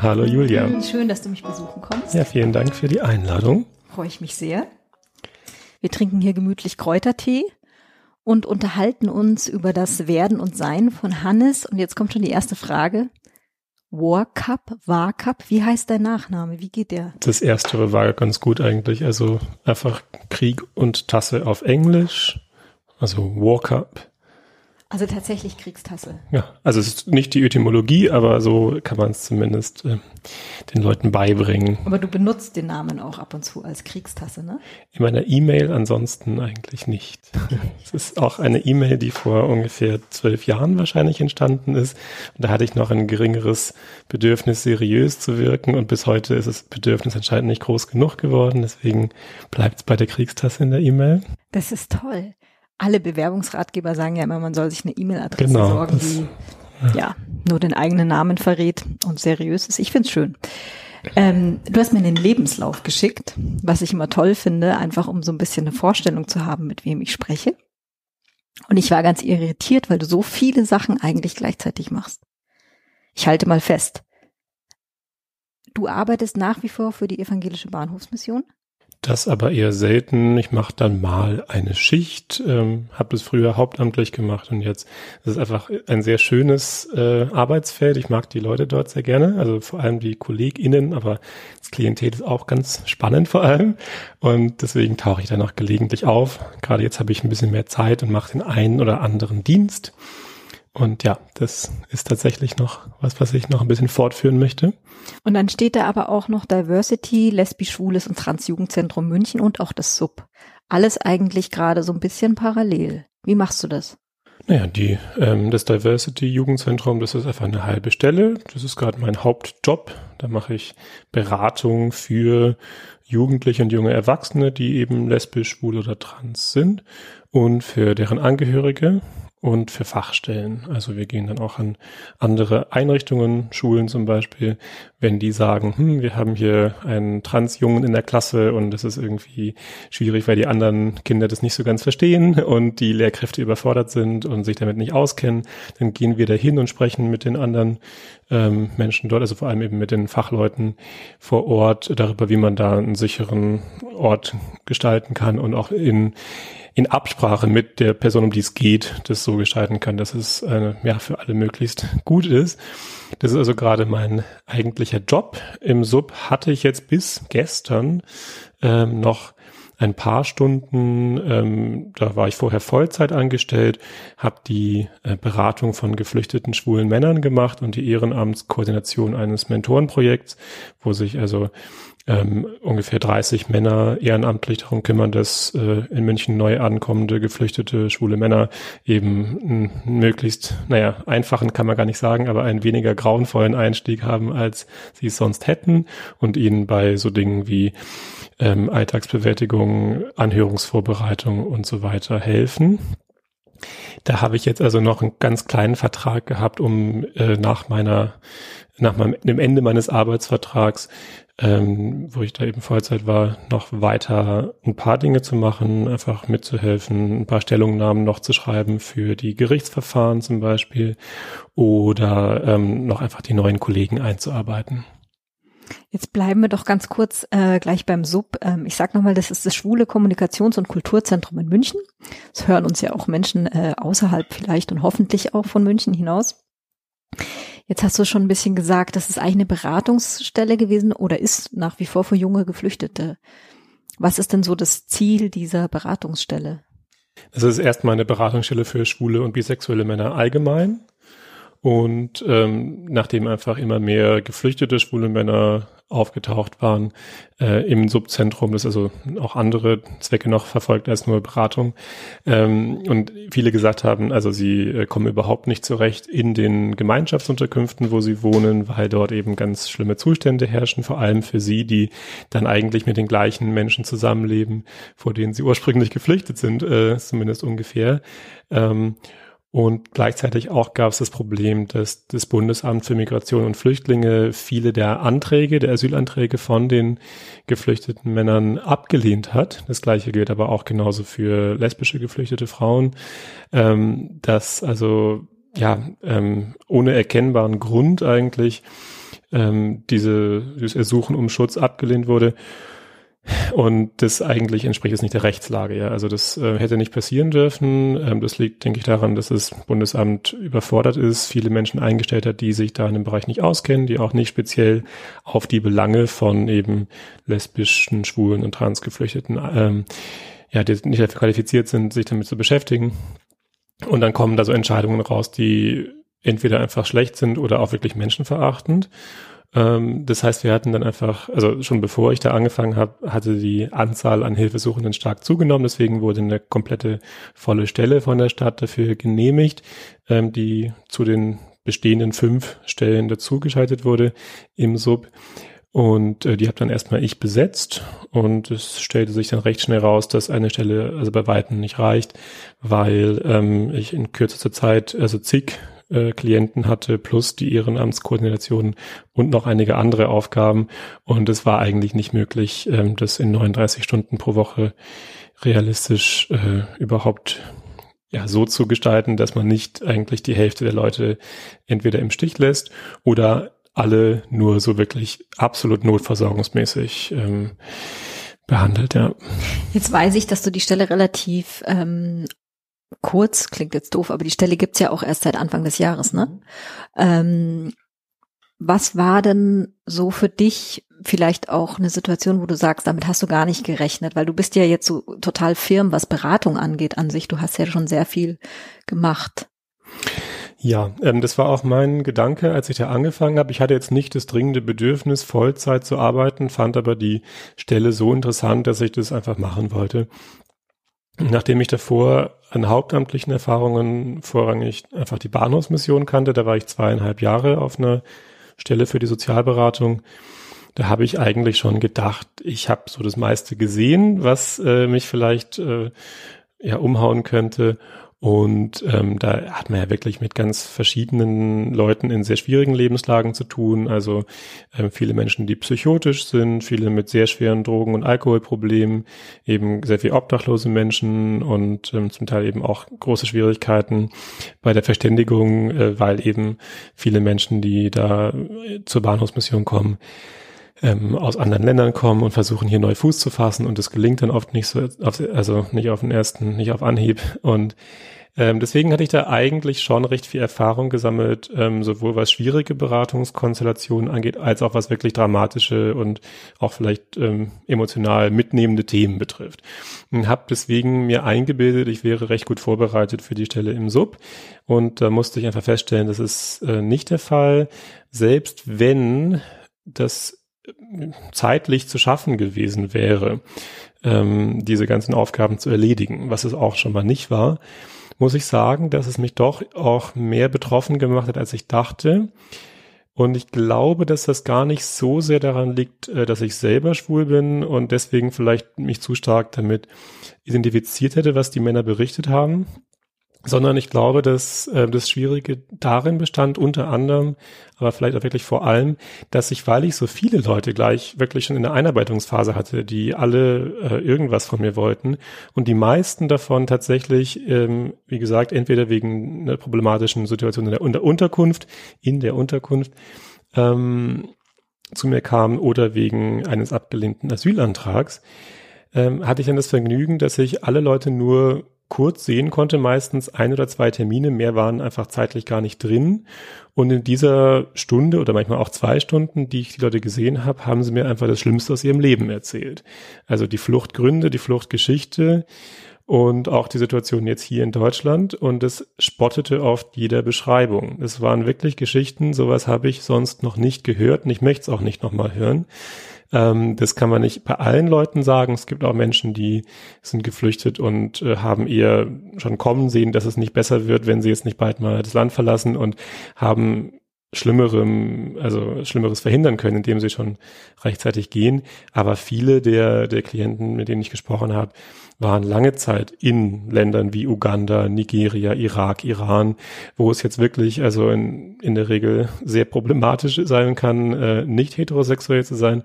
Hallo Julia. Schön, dass du mich besuchen kommst. Ja, vielen Dank für die Einladung. Freue ich mich sehr. Wir trinken hier gemütlich Kräutertee und unterhalten uns über das Werden und Sein von Hannes. Und jetzt kommt schon die erste Frage. War Cup, War Cup, wie heißt dein Nachname? Wie geht der? Das erste war ganz gut eigentlich. Also einfach Krieg und Tasse auf Englisch. Also War Cup. Also tatsächlich Kriegstasse. Ja, also es ist nicht die Etymologie, aber so kann man es zumindest äh, den Leuten beibringen. Aber du benutzt den Namen auch ab und zu als Kriegstasse, ne? In meiner E-Mail ansonsten eigentlich nicht. Es ist auch eine E-Mail, die vor ungefähr zwölf Jahren wahrscheinlich entstanden ist. Und da hatte ich noch ein geringeres Bedürfnis, seriös zu wirken. Und bis heute ist das Bedürfnis anscheinend nicht groß genug geworden. Deswegen bleibt es bei der Kriegstasse in der E-Mail. Das ist toll alle Bewerbungsratgeber sagen ja immer, man soll sich eine E-Mail-Adresse Genau, sorgen, das- die ja. nur den eigenen Namen verrät und seriös ist. Ich find's schön. Ähm, du hast mir einen Lebenslauf geschickt, was ich immer toll finde, einfach um so ein bisschen eine Vorstellung zu haben, mit wem ich spreche. Und ich war ganz irritiert, weil du so viele Sachen eigentlich gleichzeitig machst. Ich halte mal fest. Du arbeitest nach wie vor für die evangelische Bahnhofsmission? Das aber eher selten. Ich mache dann mal eine Schicht, ähm, habe es früher hauptamtlich gemacht und jetzt ist es einfach ein sehr schönes äh, Arbeitsfeld. Ich mag die Leute dort sehr gerne, also vor allem die KollegInnen, aber das Klientel ist auch ganz spannend vor allem und deswegen tauche ich dann auch gelegentlich auf. Gerade jetzt habe ich ein bisschen mehr Zeit und mache den einen oder anderen Dienst. Und ja, das ist tatsächlich noch was, was ich noch ein bisschen fortführen möchte. Und dann steht da aber auch noch Diversity, Lesbisch, Schwules und Transjugendzentrum München und auch das Sub. Alles eigentlich gerade so ein bisschen parallel. Wie machst du das? Naja, die, ähm, das Diversity Jugendzentrum, das ist einfach eine halbe Stelle. Das ist gerade mein Hauptjob. Da mache ich Beratung für Jugendliche und junge Erwachsene, die eben lesbisch, schwul oder trans sind und für deren Angehörige und für Fachstellen. Also wir gehen dann auch an andere Einrichtungen, Schulen zum Beispiel, wenn die sagen, hm, wir haben hier einen Transjungen in der Klasse und das ist irgendwie schwierig, weil die anderen Kinder das nicht so ganz verstehen und die Lehrkräfte überfordert sind und sich damit nicht auskennen, dann gehen wir da hin und sprechen mit den anderen ähm, Menschen dort, also vor allem eben mit den Fachleuten vor Ort darüber, wie man da einen sicheren Ort gestalten kann und auch in in Absprache mit der Person, um die es geht, das so gestalten kann, dass es äh, ja für alle möglichst gut ist. Das ist also gerade mein eigentlicher Job. Im Sub hatte ich jetzt bis gestern ähm, noch ein paar Stunden, ähm, da war ich vorher Vollzeit angestellt, habe die äh, Beratung von geflüchteten schwulen Männern gemacht und die Ehrenamtskoordination eines Mentorenprojekts, wo sich also ähm, ungefähr 30 Männer ehrenamtlich darum kümmern, dass äh, in München neu ankommende geflüchtete schwule Männer eben einen möglichst, naja, einfachen kann man gar nicht sagen, aber einen weniger grauenvollen Einstieg haben, als sie es sonst hätten und ihnen bei so Dingen wie ähm, Alltagsbewältigung, Anhörungsvorbereitung und so weiter helfen. Da habe ich jetzt also noch einen ganz kleinen Vertrag gehabt, um äh, nach meiner, nach meinem, dem Ende meines Arbeitsvertrags, ähm, wo ich da eben Vollzeit war, noch weiter ein paar Dinge zu machen, einfach mitzuhelfen, ein paar Stellungnahmen noch zu schreiben für die Gerichtsverfahren zum Beispiel oder ähm, noch einfach die neuen Kollegen einzuarbeiten. Jetzt bleiben wir doch ganz kurz äh, gleich beim Sub. Ähm, ich sage nochmal, das ist das Schwule Kommunikations- und Kulturzentrum in München. Es hören uns ja auch Menschen äh, außerhalb vielleicht und hoffentlich auch von München hinaus. Jetzt hast du schon ein bisschen gesagt, das ist eigentlich eine Beratungsstelle gewesen oder ist nach wie vor für junge Geflüchtete. Was ist denn so das Ziel dieser Beratungsstelle? Es ist erstmal eine Beratungsstelle für schwule und bisexuelle Männer allgemein. Und ähm, nachdem einfach immer mehr geflüchtete schwule Männer aufgetaucht waren äh, im Subzentrum, das also auch andere Zwecke noch verfolgt als nur Beratung. Ähm, und viele gesagt haben, also sie äh, kommen überhaupt nicht zurecht in den Gemeinschaftsunterkünften, wo sie wohnen, weil dort eben ganz schlimme Zustände herrschen, vor allem für sie, die dann eigentlich mit den gleichen Menschen zusammenleben, vor denen sie ursprünglich geflüchtet sind, äh, zumindest ungefähr. Ähm, Und gleichzeitig auch gab es das Problem, dass das Bundesamt für Migration und Flüchtlinge viele der Anträge, der Asylanträge von den geflüchteten Männern abgelehnt hat. Das gleiche gilt aber auch genauso für lesbische geflüchtete Frauen, ähm, dass also ja ähm, ohne erkennbaren Grund eigentlich ähm, diese, dieses Ersuchen um Schutz abgelehnt wurde. Und das eigentlich entspricht es nicht der Rechtslage, ja. Also das äh, hätte nicht passieren dürfen. Ähm, das liegt, denke ich, daran, dass das Bundesamt überfordert ist, viele Menschen eingestellt hat, die sich da in dem Bereich nicht auskennen, die auch nicht speziell auf die Belange von eben lesbischen, schwulen und transgeflüchteten, ähm, ja, die nicht dafür qualifiziert sind, sich damit zu beschäftigen. Und dann kommen da so Entscheidungen raus, die entweder einfach schlecht sind oder auch wirklich menschenverachtend. Ähm, das heißt, wir hatten dann einfach, also schon bevor ich da angefangen habe, hatte die Anzahl an Hilfesuchenden stark zugenommen. Deswegen wurde eine komplette volle Stelle von der Stadt dafür genehmigt, ähm, die zu den bestehenden fünf Stellen dazugeschaltet wurde im Sub. Und äh, die habe dann erstmal ich besetzt und es stellte sich dann recht schnell raus, dass eine Stelle also bei Weitem nicht reicht, weil ähm, ich in kürzester Zeit also zig äh, Klienten hatte, plus die Ehrenamtskoordination und noch einige andere Aufgaben. Und es war eigentlich nicht möglich, ähm, das in 39 Stunden pro Woche realistisch äh, überhaupt ja, so zu gestalten, dass man nicht eigentlich die Hälfte der Leute entweder im Stich lässt oder alle nur so wirklich absolut notversorgungsmäßig ähm, behandelt, ja. Jetzt weiß ich, dass du die Stelle relativ ähm, kurz, klingt jetzt doof, aber die Stelle gibt's ja auch erst seit Anfang des Jahres, ne? Mhm. Ähm, was war denn so für dich vielleicht auch eine Situation, wo du sagst, damit hast du gar nicht gerechnet, weil du bist ja jetzt so total firm, was Beratung angeht an sich. Du hast ja schon sehr viel gemacht. Ja, ähm, das war auch mein Gedanke, als ich da angefangen habe. Ich hatte jetzt nicht das dringende Bedürfnis, Vollzeit zu arbeiten, fand aber die Stelle so interessant, dass ich das einfach machen wollte. Nachdem ich davor an hauptamtlichen Erfahrungen vorrangig einfach die Bahnhofsmission kannte, da war ich zweieinhalb Jahre auf einer Stelle für die Sozialberatung. Da habe ich eigentlich schon gedacht, ich habe so das meiste gesehen, was äh, mich vielleicht äh, ja umhauen könnte und ähm, da hat man ja wirklich mit ganz verschiedenen Leuten in sehr schwierigen Lebenslagen zu tun. Also ähm, viele Menschen, die psychotisch sind, viele mit sehr schweren Drogen- und Alkoholproblemen, eben sehr viel obdachlose Menschen und ähm, zum Teil eben auch große Schwierigkeiten bei der Verständigung, äh, weil eben viele Menschen, die da äh, zur Bahnhofsmission kommen, ähm, aus anderen Ländern kommen und versuchen hier neu Fuß zu fassen und es gelingt dann oft nicht so, auf, also nicht auf den ersten, nicht auf Anhieb und ähm, deswegen hatte ich da eigentlich schon recht viel Erfahrung gesammelt, ähm, sowohl was schwierige Beratungskonstellationen angeht, als auch was wirklich dramatische und auch vielleicht ähm, emotional mitnehmende Themen betrifft. Und habe deswegen mir eingebildet, ich wäre recht gut vorbereitet für die Stelle im Sub. Und da musste ich einfach feststellen, das ist äh, nicht der Fall. Selbst wenn das zeitlich zu schaffen gewesen wäre, ähm, diese ganzen Aufgaben zu erledigen, was es auch schon mal nicht war, muss ich sagen, dass es mich doch auch mehr betroffen gemacht hat, als ich dachte. Und ich glaube, dass das gar nicht so sehr daran liegt, äh, dass ich selber schwul bin und deswegen vielleicht mich zu stark damit identifiziert hätte, was die Männer berichtet haben, sondern ich glaube, dass äh, das Schwierige darin bestand, unter anderem, aber vielleicht auch wirklich vor allem, dass ich, weil ich so viele Leute gleich wirklich schon in der Einarbeitungsphase hatte, die alle äh, irgendwas von mir wollten. Und die meisten davon tatsächlich, ähm, wie gesagt, entweder wegen einer problematischen Situation in der, in der Unterkunft, in der Unterkunft, ähm, zu mir kamen oder wegen eines abgelehnten Asylantrags, ähm, hatte ich dann das Vergnügen, dass ich alle Leute nur kurz sehen konnte, meistens ein oder zwei Termine, mehr waren einfach zeitlich gar nicht drin. Und in dieser Stunde oder manchmal auch zwei Stunden, die ich die Leute gesehen habe, haben sie mir einfach das Schlimmste aus ihrem Leben erzählt. Also die Fluchtgründe, die Fluchtgeschichte und auch die Situation jetzt hier in Deutschland. Und es spottete oft jeder Beschreibung. Es waren wirklich Geschichten, sowas habe ich sonst noch nicht gehört und ich möchte es auch nicht nochmal hören. Ähm, das kann man nicht bei allen Leuten sagen. Es gibt auch Menschen, die sind geflüchtet und äh, haben eher schon kommen sehen, dass es nicht besser wird, wenn sie jetzt nicht bald mal das Land verlassen und haben Schlimmerem, also Schlimmeres verhindern können, indem sie schon rechtzeitig gehen. Aber viele der, der Klienten, mit denen ich gesprochen habe, waren lange Zeit in Ländern wie Uganda, Nigeria, Irak, Iran, wo es jetzt wirklich, also in, in der Regel sehr problematisch sein kann, äh, nicht heterosexuell zu sein.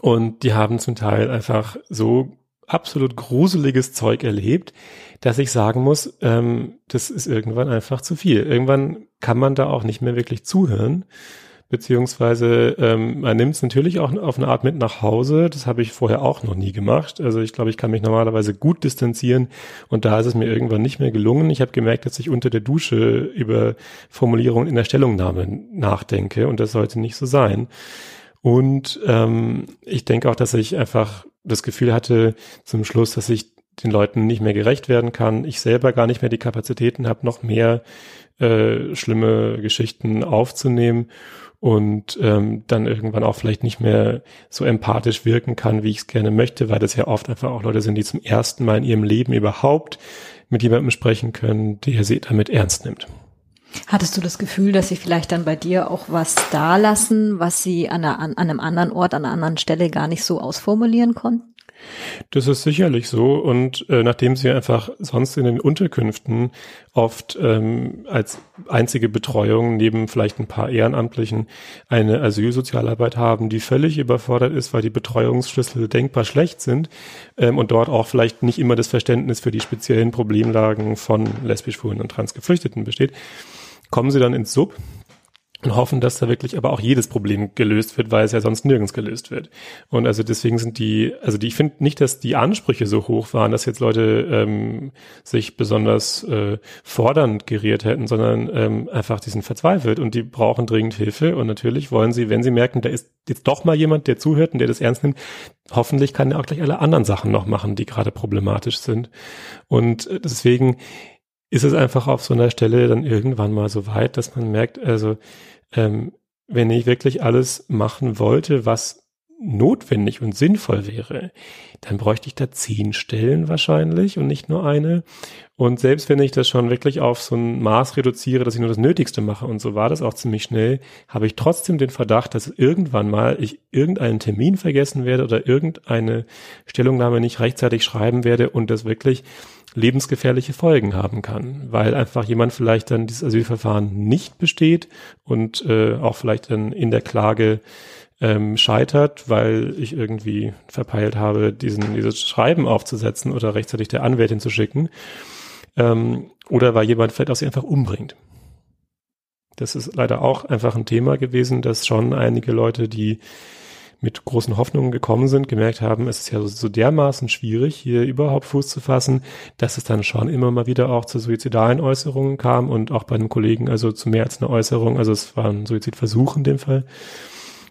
Und die haben zum Teil einfach so absolut gruseliges Zeug erlebt, dass ich sagen muss, ähm, das ist irgendwann einfach zu viel. Irgendwann kann man da auch nicht mehr wirklich zuhören, beziehungsweise ähm, man nimmt es natürlich auch auf eine Art mit nach Hause. Das habe ich vorher auch noch nie gemacht. Also ich glaube, ich kann mich normalerweise gut distanzieren und da ist es mir irgendwann nicht mehr gelungen. Ich habe gemerkt, dass ich unter der Dusche über Formulierungen in der Stellungnahme nachdenke und das sollte nicht so sein. Und ähm, ich denke auch, dass ich einfach das Gefühl hatte zum Schluss, dass ich den Leuten nicht mehr gerecht werden kann. Ich selber gar nicht mehr die Kapazitäten habe, noch mehr äh, schlimme Geschichten aufzunehmen und ähm, dann irgendwann auch vielleicht nicht mehr so empathisch wirken kann, wie ich es gerne möchte, weil das ja oft einfach auch Leute sind, die zum ersten Mal in ihrem Leben überhaupt mit jemandem sprechen können, der sie damit ernst nimmt. Hattest du das Gefühl, dass sie vielleicht dann bei dir auch was da lassen, was sie an, einer, an einem anderen Ort, an einer anderen Stelle gar nicht so ausformulieren konnten? Das ist sicherlich so. Und äh, nachdem sie einfach sonst in den Unterkünften oft ähm, als einzige Betreuung neben vielleicht ein paar Ehrenamtlichen eine Asylsozialarbeit haben, die völlig überfordert ist, weil die Betreuungsschlüssel denkbar schlecht sind ähm, und dort auch vielleicht nicht immer das Verständnis für die speziellen Problemlagen von lesbisch, schwulen und transgeflüchteten besteht, kommen sie dann ins Sub und hoffen, dass da wirklich aber auch jedes Problem gelöst wird, weil es ja sonst nirgends gelöst wird. Und also deswegen sind die, also die, ich finde nicht, dass die Ansprüche so hoch waren, dass jetzt Leute ähm, sich besonders äh, fordernd geriert hätten, sondern ähm, einfach die sind verzweifelt und die brauchen dringend Hilfe. Und natürlich wollen sie, wenn sie merken, da ist jetzt doch mal jemand, der zuhört und der das ernst nimmt, hoffentlich kann er auch gleich alle anderen Sachen noch machen, die gerade problematisch sind. Und äh, deswegen ist es einfach auf so einer Stelle dann irgendwann mal so weit, dass man merkt, also ähm, wenn ich wirklich alles machen wollte, was notwendig und sinnvoll wäre, dann bräuchte ich da zehn Stellen wahrscheinlich und nicht nur eine. Und selbst wenn ich das schon wirklich auf so ein Maß reduziere, dass ich nur das Nötigste mache und so war das auch ziemlich schnell, habe ich trotzdem den Verdacht, dass irgendwann mal ich irgendeinen Termin vergessen werde oder irgendeine Stellungnahme nicht rechtzeitig schreiben werde und das wirklich lebensgefährliche Folgen haben kann, weil einfach jemand vielleicht dann dieses Asylverfahren nicht besteht und äh, auch vielleicht dann in der Klage ähm, scheitert, weil ich irgendwie verpeilt habe, diesen, dieses Schreiben aufzusetzen oder rechtzeitig der Anwältin zu schicken. Ähm, oder weil jemand vielleicht auch sie einfach umbringt. Das ist leider auch einfach ein Thema gewesen, dass schon einige Leute, die mit großen Hoffnungen gekommen sind, gemerkt haben, es ist ja so, so dermaßen schwierig, hier überhaupt Fuß zu fassen, dass es dann schon immer mal wieder auch zu suizidalen Äußerungen kam und auch bei einem Kollegen, also zu mehr als einer Äußerung, also es war ein Suizidversuch in dem Fall.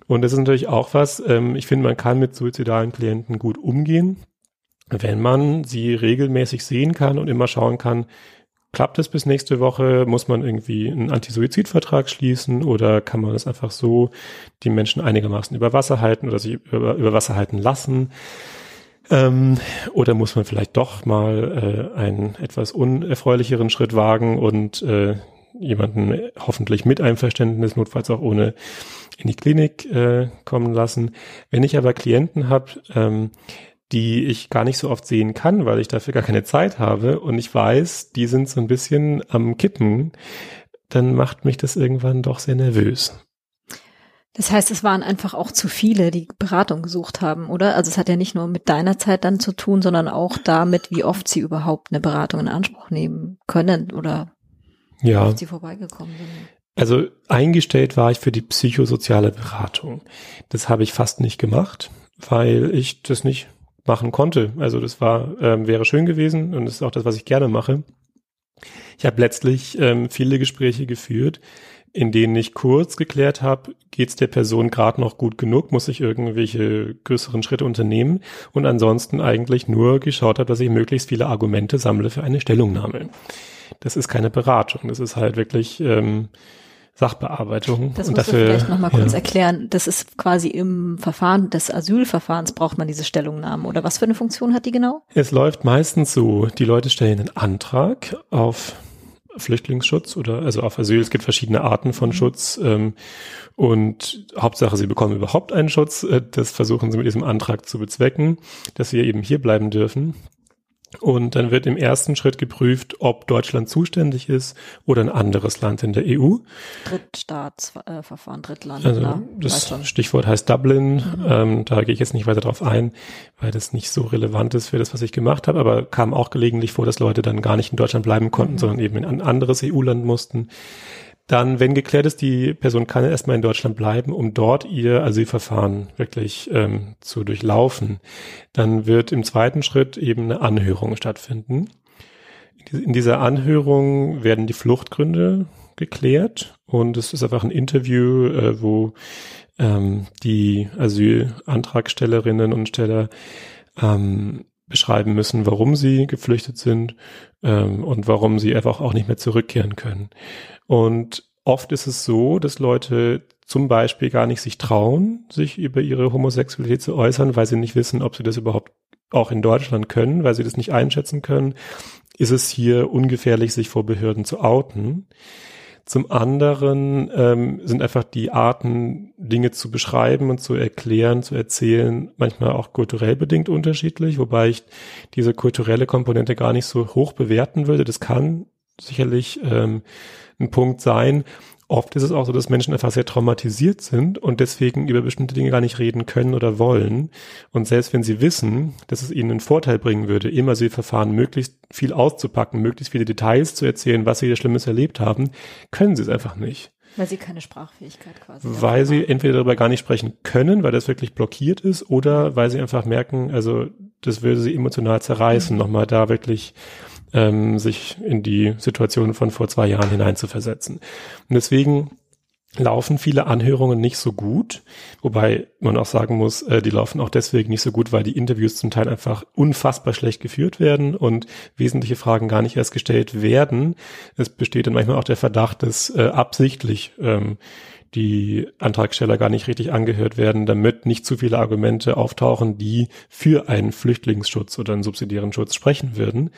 Und das ist natürlich auch was, ähm, ich finde, man kann mit suizidalen Klienten gut umgehen, wenn man sie regelmäßig sehen kann und immer schauen kann, klappt es bis nächste Woche? Muss man irgendwie einen Anti-Suizid-Vertrag schließen oder kann man es einfach so die Menschen einigermaßen über Wasser halten oder sich über, über Wasser halten lassen? Ähm, oder muss man vielleicht doch mal äh, einen etwas unerfreulicheren Schritt wagen und äh, jemanden hoffentlich mit Einverständnis, notfalls auch ohne in die Klinik äh, kommen lassen. Wenn ich aber Klienten habe, ähm, die ich gar nicht so oft sehen kann, weil ich dafür gar keine Zeit habe und ich weiß, die sind so ein bisschen am Kippen, dann macht mich das irgendwann doch sehr nervös. Das heißt, es waren einfach auch zu viele, die Beratung gesucht haben, oder? Also es hat ja nicht nur mit deiner Zeit dann zu tun, sondern auch damit, wie oft sie überhaupt eine Beratung in Anspruch nehmen können oder ja. wie oft sie vorbeigekommen sind. Also eingestellt war ich für die psychosoziale Beratung. Das habe ich fast nicht gemacht, weil ich das nicht machen konnte. Also das war ähm, wäre schön gewesen und das ist auch das, was ich gerne mache. Ich habe letztlich ähm, viele Gespräche geführt, in denen ich kurz geklärt habe, geht es der Person gerade noch gut genug, muss ich irgendwelche größeren Schritte unternehmen und ansonsten eigentlich nur geschaut habe, dass ich möglichst viele Argumente sammle für eine Stellungnahme. Das ist keine Beratung, das ist halt wirklich ähm, Sachbearbeitung. Das und musst dafür, du vielleicht nochmal kurz ja. erklären. Das ist quasi im Verfahren des Asylverfahrens braucht man diese Stellungnahmen. Oder was für eine Funktion hat die genau? Es läuft meistens so, die Leute stellen einen Antrag auf Flüchtlingsschutz oder also auf Asyl. Es gibt verschiedene Arten von mhm. Schutz ähm, und Hauptsache, sie bekommen überhaupt einen Schutz. Äh, das versuchen sie mit diesem Antrag zu bezwecken, dass sie eben hier bleiben dürfen. Und dann wird im ersten Schritt geprüft, ob Deutschland zuständig ist oder ein anderes Land in der EU. Drittstaatsverfahren, äh, Drittland. Also na, das Stichwort heißt Dublin. Mhm. Ähm, da gehe ich jetzt nicht weiter drauf ein, weil das nicht so relevant ist für das, was ich gemacht habe. Aber kam auch gelegentlich vor, dass Leute dann gar nicht in Deutschland bleiben konnten, mhm. sondern eben in ein anderes EU-Land mussten. Dann, wenn geklärt ist, die Person kann erstmal in Deutschland bleiben, um dort ihr Asylverfahren wirklich ähm, zu durchlaufen, dann wird im zweiten Schritt eben eine Anhörung stattfinden. In dieser Anhörung werden die Fluchtgründe geklärt und es ist einfach ein Interview, äh, wo ähm, die Asylantragstellerinnen und Steller ähm, beschreiben müssen, warum sie geflüchtet sind ähm, und warum sie einfach auch nicht mehr zurückkehren können. Und oft ist es so, dass Leute zum Beispiel gar nicht sich trauen, sich über ihre Homosexualität zu äußern, weil sie nicht wissen, ob sie das überhaupt auch in Deutschland können, weil sie das nicht einschätzen können. Ist es hier ungefährlich, sich vor Behörden zu outen? Zum anderen ähm, sind einfach die Arten, Dinge zu beschreiben und zu erklären, zu erzählen, manchmal auch kulturell bedingt unterschiedlich, wobei ich diese kulturelle Komponente gar nicht so hoch bewerten würde. Das kann sicherlich ähm, ein Punkt sein. Oft ist es auch so, dass Menschen einfach sehr traumatisiert sind und deswegen über bestimmte Dinge gar nicht reden können oder wollen. Und selbst wenn sie wissen, dass es ihnen einen Vorteil bringen würde, im Asylverfahren möglichst viel auszupacken, möglichst viele Details zu erzählen, was sie da Schlimmes erlebt haben, können sie es einfach nicht. Weil sie keine Sprachfähigkeit quasi haben. Weil sie entweder darüber gar nicht sprechen können, weil das wirklich blockiert ist, oder weil sie einfach merken, also das würde sie emotional zerreißen, mhm. nochmal da wirklich ähm, sich in die Situation von vor zwei Jahren hineinzuversetzen. Und deswegen laufen viele Anhörungen nicht so gut, wobei man auch sagen muss, äh, die laufen auch deswegen nicht so gut, weil die Interviews zum Teil einfach unfassbar schlecht geführt werden und wesentliche Fragen gar nicht erst gestellt werden. Es besteht dann manchmal auch der Verdacht, dass äh, absichtlich ähm, die Antragsteller gar nicht richtig angehört werden, damit nicht zu viele Argumente auftauchen, die für einen Flüchtlingsschutz oder einen subsidiären Schutz sprechen würden,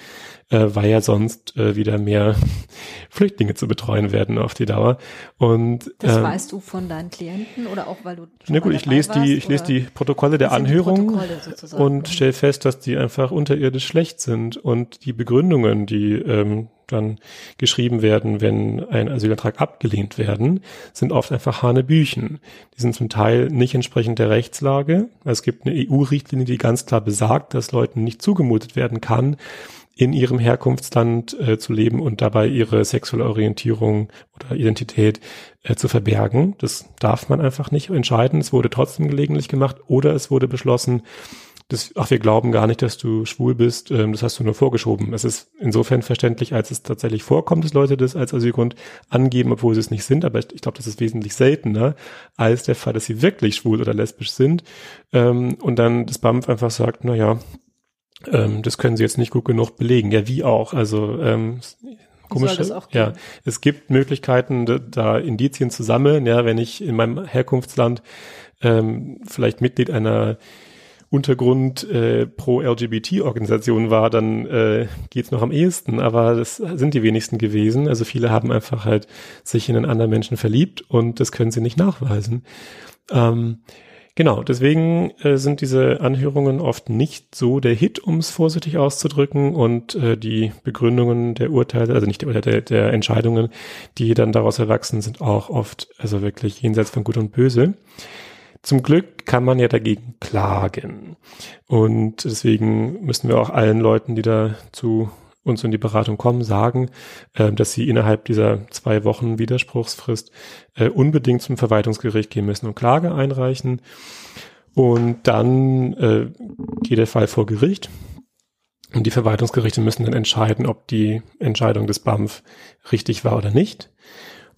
äh, weil ja sonst äh, wieder mehr Flüchtlinge zu betreuen werden auf die Dauer. Und das ähm, weißt du von deinen Klienten oder auch weil du na gut, ich lese die, ich lese die Protokolle der Anhörung Protokolle und stelle fest, dass die einfach unterirdisch schlecht sind und die Begründungen, die ähm, dann geschrieben werden, wenn ein Asylantrag abgelehnt werden, sind oft einfach Hanebüchen. Die sind zum Teil nicht entsprechend der Rechtslage. Es gibt eine EU-Richtlinie, die ganz klar besagt, dass Leuten nicht zugemutet werden kann, in ihrem Herkunftsland äh, zu leben und dabei ihre sexuelle Orientierung oder Identität äh, zu verbergen. Das darf man einfach nicht entscheiden. Es wurde trotzdem gelegentlich gemacht oder es wurde beschlossen, das, ach, wir glauben gar nicht, dass du schwul bist, ähm, das hast du nur vorgeschoben. Es ist insofern verständlich, als es tatsächlich vorkommt, dass Leute das als Asylgrund angeben, obwohl sie es nicht sind, aber ich, ich glaube, das ist wesentlich seltener als der Fall, dass sie wirklich schwul oder lesbisch sind ähm, und dann das BAMF einfach sagt, na ja, ähm, das können sie jetzt nicht gut genug belegen. Ja, wie auch, also ähm, komisch. Ja, es gibt Möglichkeiten, da, da Indizien zu sammeln. Ja, wenn ich in meinem Herkunftsland ähm, vielleicht Mitglied einer Untergrund äh, pro LGBT-Organisation war, dann äh, geht's noch am ehesten, aber das sind die wenigsten gewesen. Also viele haben einfach halt sich in einen anderen Menschen verliebt und das können sie nicht nachweisen. Ähm, genau, deswegen äh, sind diese Anhörungen oft nicht so der Hit, um es vorsichtig auszudrücken und äh, die Begründungen der Urteile, also nicht der, der, der Entscheidungen, die dann daraus erwachsen, sind auch oft also wirklich jenseits von Gut und Böse. Zum Glück kann man ja dagegen klagen. Und deswegen müssen wir auch allen Leuten, die da zu uns in die Beratung kommen, sagen, äh, dass sie innerhalb dieser zwei Wochen Widerspruchsfrist äh, unbedingt zum Verwaltungsgericht gehen müssen und Klage einreichen. Und dann äh, geht der Fall vor Gericht. Und die Verwaltungsgerichte müssen dann entscheiden, ob die Entscheidung des BAMF richtig war oder nicht.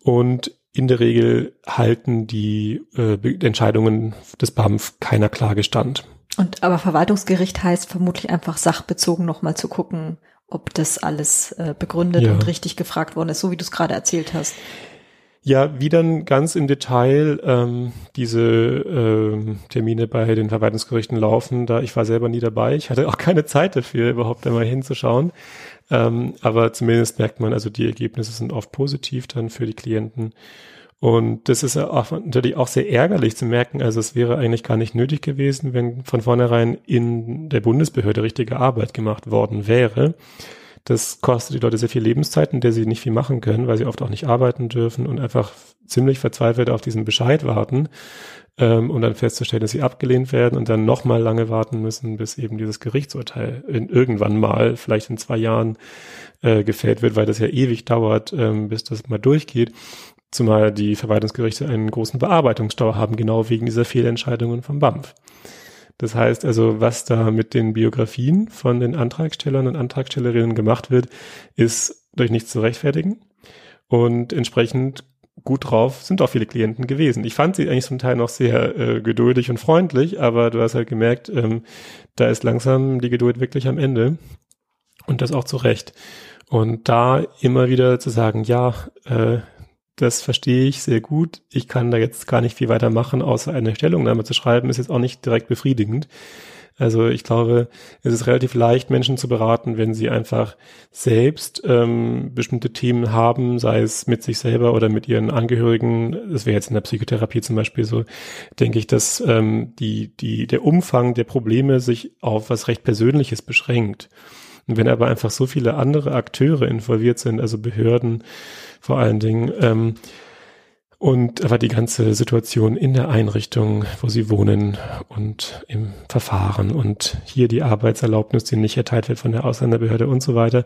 Und in der Regel halten die äh, Entscheidungen des BAMF keiner Klage stand. Und aber Verwaltungsgericht heißt vermutlich einfach sachbezogen nochmal zu gucken, ob das alles äh, begründet ja. und richtig gefragt worden ist, so wie du es gerade erzählt hast. Ja, wie dann ganz im Detail ähm, diese ähm, Termine bei den Verwaltungsgerichten laufen, da ich war selber nie dabei. Ich hatte auch keine Zeit dafür, überhaupt einmal hinzuschauen. Ähm, aber zumindest merkt man, also die Ergebnisse sind oft positiv dann für die Klienten. Und das ist auch, natürlich auch sehr ärgerlich zu merken. Also es wäre eigentlich gar nicht nötig gewesen, wenn von vornherein in der Bundesbehörde richtige Arbeit gemacht worden wäre. Das kostet die Leute sehr viel Lebenszeit, in der sie nicht viel machen können, weil sie oft auch nicht arbeiten dürfen und einfach ziemlich verzweifelt auf diesen Bescheid warten, ähm, um dann festzustellen, dass sie abgelehnt werden und dann nochmal lange warten müssen, bis eben dieses Gerichtsurteil in, irgendwann mal, vielleicht in zwei Jahren, äh, gefällt wird, weil das ja ewig dauert, ähm, bis das mal durchgeht. Zumal die Verwaltungsgerichte einen großen Bearbeitungsstau haben, genau wegen dieser Fehlentscheidungen vom BAMF. Das heißt also, was da mit den Biografien von den Antragstellern und Antragstellerinnen gemacht wird, ist durch nichts zu rechtfertigen. Und entsprechend gut drauf sind auch viele Klienten gewesen. Ich fand sie eigentlich zum Teil noch sehr äh, geduldig und freundlich, aber du hast halt gemerkt, ähm, da ist langsam die Geduld wirklich am Ende. Und das auch zu Recht. Und da immer wieder zu sagen, ja, äh, das verstehe ich sehr gut. Ich kann da jetzt gar nicht viel weiter machen, außer eine Stellungnahme zu schreiben, ist jetzt auch nicht direkt befriedigend. Also ich glaube, es ist relativ leicht, Menschen zu beraten, wenn sie einfach selbst ähm, bestimmte Themen haben, sei es mit sich selber oder mit ihren Angehörigen. Das wäre jetzt in der Psychotherapie zum Beispiel so, denke ich, dass ähm, die, die, der Umfang der Probleme sich auf was recht Persönliches beschränkt. Und wenn aber einfach so viele andere Akteure involviert sind, also Behörden, vor allen Dingen. Ähm, und aber die ganze Situation in der Einrichtung, wo sie wohnen und im Verfahren und hier die Arbeitserlaubnis, die nicht erteilt wird von der Ausländerbehörde und so weiter,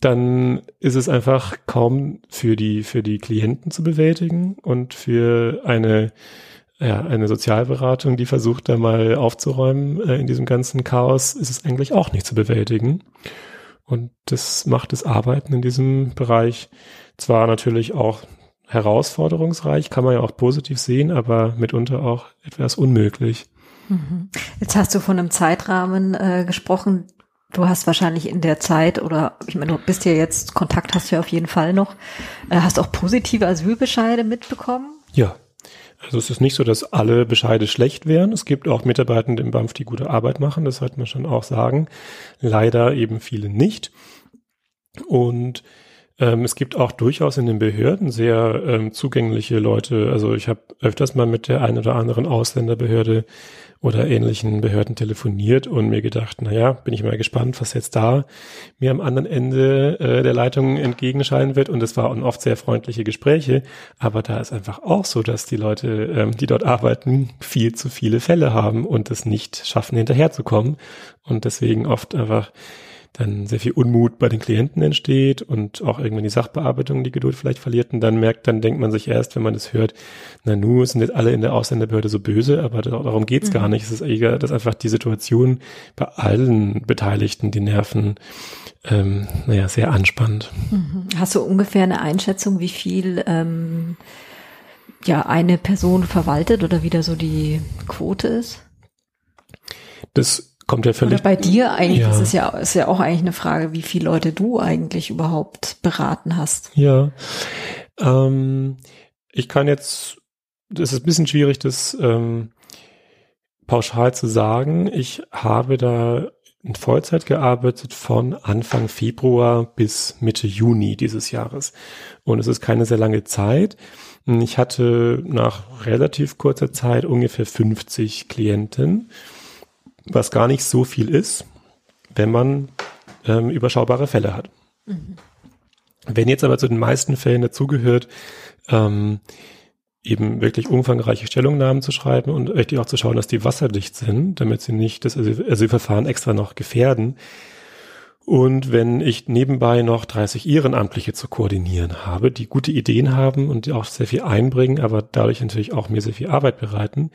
dann ist es einfach kaum für die, für die Klienten zu bewältigen und für eine, ja, eine Sozialberatung, die versucht, da mal aufzuräumen äh, in diesem ganzen Chaos, ist es eigentlich auch nicht zu bewältigen. Und das macht das Arbeiten in diesem Bereich zwar natürlich auch herausforderungsreich, kann man ja auch positiv sehen, aber mitunter auch etwas unmöglich. Mhm. Jetzt hast du von einem Zeitrahmen äh, gesprochen. Du hast wahrscheinlich in der Zeit oder ich meine, du bist ja jetzt, Kontakt hast du ja auf jeden Fall noch, äh, hast auch positive Asylbescheide mitbekommen? Ja. Also es ist nicht so, dass alle Bescheide schlecht wären. Es gibt auch Mitarbeitende im BAMF, die gute Arbeit machen, das sollte man schon auch sagen. Leider eben viele nicht. Und ähm, es gibt auch durchaus in den Behörden sehr ähm, zugängliche Leute. Also ich habe öfters mal mit der einen oder anderen Ausländerbehörde oder ähnlichen Behörden telefoniert und mir gedacht, naja, bin ich mal gespannt, was jetzt da mir am anderen Ende äh, der Leitung entgegenscheinen wird. Und es waren oft sehr freundliche Gespräche. Aber da ist einfach auch so, dass die Leute, ähm, die dort arbeiten, viel zu viele Fälle haben und es nicht schaffen, hinterherzukommen. Und deswegen oft einfach dann sehr viel Unmut bei den Klienten entsteht und auch irgendwann die Sachbearbeitung die Geduld vielleicht verliert und dann merkt, dann denkt man sich erst, wenn man das hört, na nu sind jetzt alle in der Ausländerbehörde so böse, aber darum geht's mhm. gar nicht. Es ist eher, dass einfach die Situation bei allen Beteiligten die Nerven ähm, naja, sehr anspannt. Mhm. Hast du ungefähr eine Einschätzung, wie viel ähm, ja eine Person verwaltet oder wie da so die Quote ist? Das kommt ja völlig. Oder bei dir eigentlich, ja. das ist ja, ist ja auch eigentlich eine Frage, wie viele Leute du eigentlich überhaupt beraten hast. Ja. Ähm, ich kann jetzt, das ist ein bisschen schwierig, das ähm, pauschal zu sagen. Ich habe da in Vollzeit gearbeitet von Anfang Februar bis Mitte Juni dieses Jahres. Und es ist keine sehr lange Zeit. Ich hatte nach relativ kurzer Zeit ungefähr 50 Klienten was gar nicht so viel ist, wenn man ähm, überschaubare Fälle hat. Mhm. Wenn jetzt aber zu den meisten Fällen dazugehört, ähm, eben wirklich umfangreiche Stellungnahmen zu schreiben und richtig auch zu schauen, dass die wasserdicht sind, damit sie nicht das Asylverfahren extra noch gefährden, und wenn ich nebenbei noch 30 Ehrenamtliche zu koordinieren habe, die gute Ideen haben und die auch sehr viel einbringen, aber dadurch natürlich auch mir sehr viel Arbeit bereiten,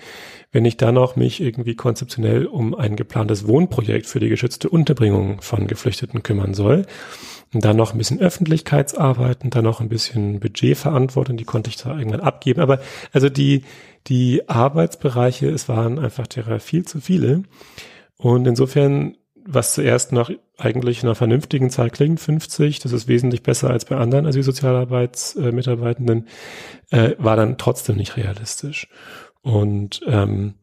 wenn ich dann noch mich irgendwie konzeptionell um ein geplantes Wohnprojekt für die geschützte Unterbringung von Geflüchteten kümmern soll, und dann noch ein bisschen Öffentlichkeitsarbeit und dann noch ein bisschen Budgetverantwortung, die konnte ich da irgendwann abgeben. Aber also die, die Arbeitsbereiche, es waren einfach derer viel zu viele. Und insofern was zuerst nach eigentlich einer vernünftigen Zahl klingt, 50, das ist wesentlich besser als bei anderen Asylsozialarbeitsmitarbeitenden, äh, war dann trotzdem nicht realistisch. Und ähm,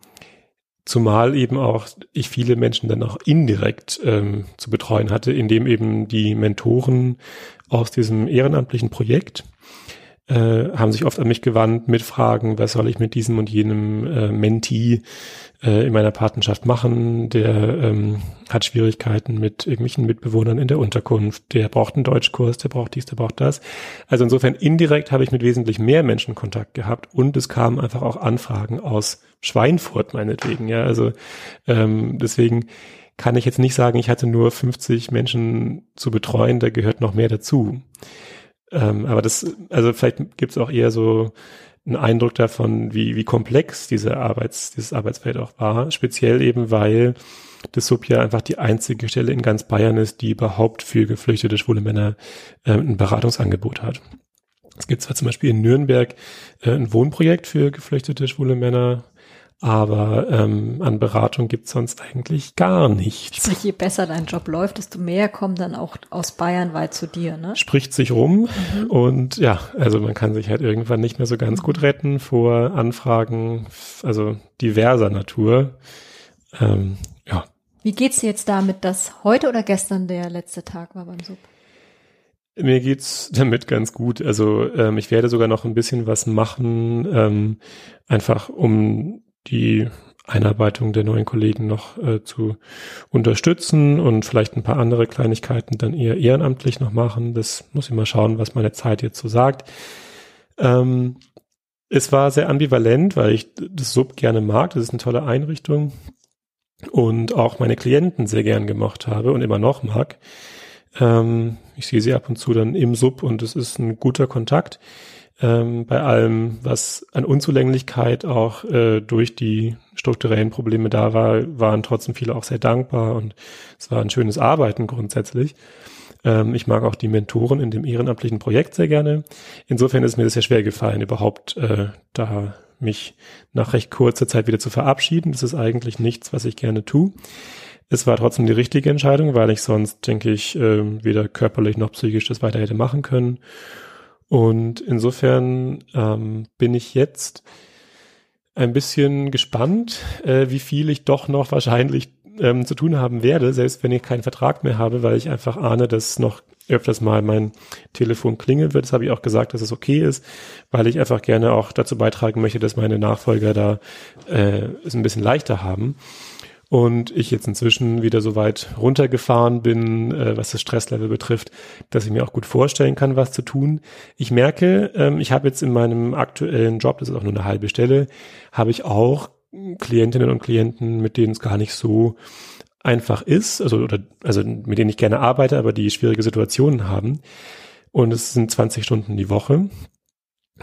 zumal eben auch ich viele Menschen dann auch indirekt ähm, zu betreuen hatte, indem eben die Mentoren aus diesem ehrenamtlichen Projekt äh, haben sich oft an mich gewandt mit Fragen, was soll ich mit diesem und jenem äh, Mentee äh, in meiner Patenschaft machen, der ähm, hat Schwierigkeiten mit irgendwelchen Mitbewohnern in der Unterkunft, der braucht einen Deutschkurs, der braucht dies, der braucht das. Also insofern indirekt habe ich mit wesentlich mehr Menschen Kontakt gehabt und es kamen einfach auch Anfragen aus Schweinfurt meinetwegen, ja, also ähm, deswegen kann ich jetzt nicht sagen, ich hatte nur 50 Menschen zu betreuen, da gehört noch mehr dazu. Ähm, aber das, also vielleicht gibt es auch eher so einen Eindruck davon, wie, wie komplex diese Arbeits, dieses Arbeitsfeld auch war. Speziell eben, weil das Sub ja einfach die einzige Stelle in ganz Bayern ist, die überhaupt für geflüchtete schwule Männer äh, ein Beratungsangebot hat. Es gibt zwar zum Beispiel in Nürnberg äh, ein Wohnprojekt für geflüchtete schwule Männer, aber ähm, an Beratung gibt's sonst eigentlich gar nichts. Sprich, je besser dein Job läuft, desto mehr kommen dann auch aus Bayern weit zu dir, ne? Spricht sich rum mhm. und ja, also man kann sich halt irgendwann nicht mehr so ganz mhm. gut retten vor Anfragen, also diverser Natur. Ähm, ja. Wie geht's dir jetzt damit, dass heute oder gestern der letzte Tag war beim Sub? Mir geht's damit ganz gut. Also ähm, ich werde sogar noch ein bisschen was machen, ähm, einfach um die Einarbeitung der neuen Kollegen noch äh, zu unterstützen und vielleicht ein paar andere Kleinigkeiten dann eher ehrenamtlich noch machen. Das muss ich mal schauen, was meine Zeit jetzt so sagt. Ähm, es war sehr ambivalent, weil ich das Sub gerne mag. Das ist eine tolle Einrichtung und auch meine Klienten sehr gern gemacht habe und immer noch mag. Ähm, ich sehe sie ab und zu dann im Sub und es ist ein guter Kontakt ähm, bei allem, was an Unzulänglichkeit auch äh, durch die strukturellen Probleme da war, waren trotzdem viele auch sehr dankbar und es war ein schönes Arbeiten grundsätzlich. Ähm, ich mag auch die Mentoren in dem ehrenamtlichen Projekt sehr gerne. Insofern ist mir das sehr schwer gefallen, überhaupt äh, da mich nach recht kurzer Zeit wieder zu verabschieden. Das ist eigentlich nichts, was ich gerne tue. Es war trotzdem die richtige Entscheidung, weil ich sonst, denke ich, äh, weder körperlich noch psychisch das weiter hätte machen können. Und insofern ähm, bin ich jetzt ein bisschen gespannt, äh, wie viel ich doch noch wahrscheinlich ähm, zu tun haben werde, selbst wenn ich keinen Vertrag mehr habe, weil ich einfach ahne, dass noch öfters mal mein Telefon klingeln wird. Das habe ich auch gesagt, dass es okay ist, weil ich einfach gerne auch dazu beitragen möchte, dass meine Nachfolger da äh, es ein bisschen leichter haben und ich jetzt inzwischen wieder so weit runtergefahren bin, äh, was das Stresslevel betrifft, dass ich mir auch gut vorstellen kann, was zu tun. Ich merke, ähm, ich habe jetzt in meinem aktuellen Job, das ist auch nur eine halbe Stelle, habe ich auch Klientinnen und Klienten, mit denen es gar nicht so einfach ist, also oder also mit denen ich gerne arbeite, aber die schwierige Situationen haben. Und es sind 20 Stunden die Woche.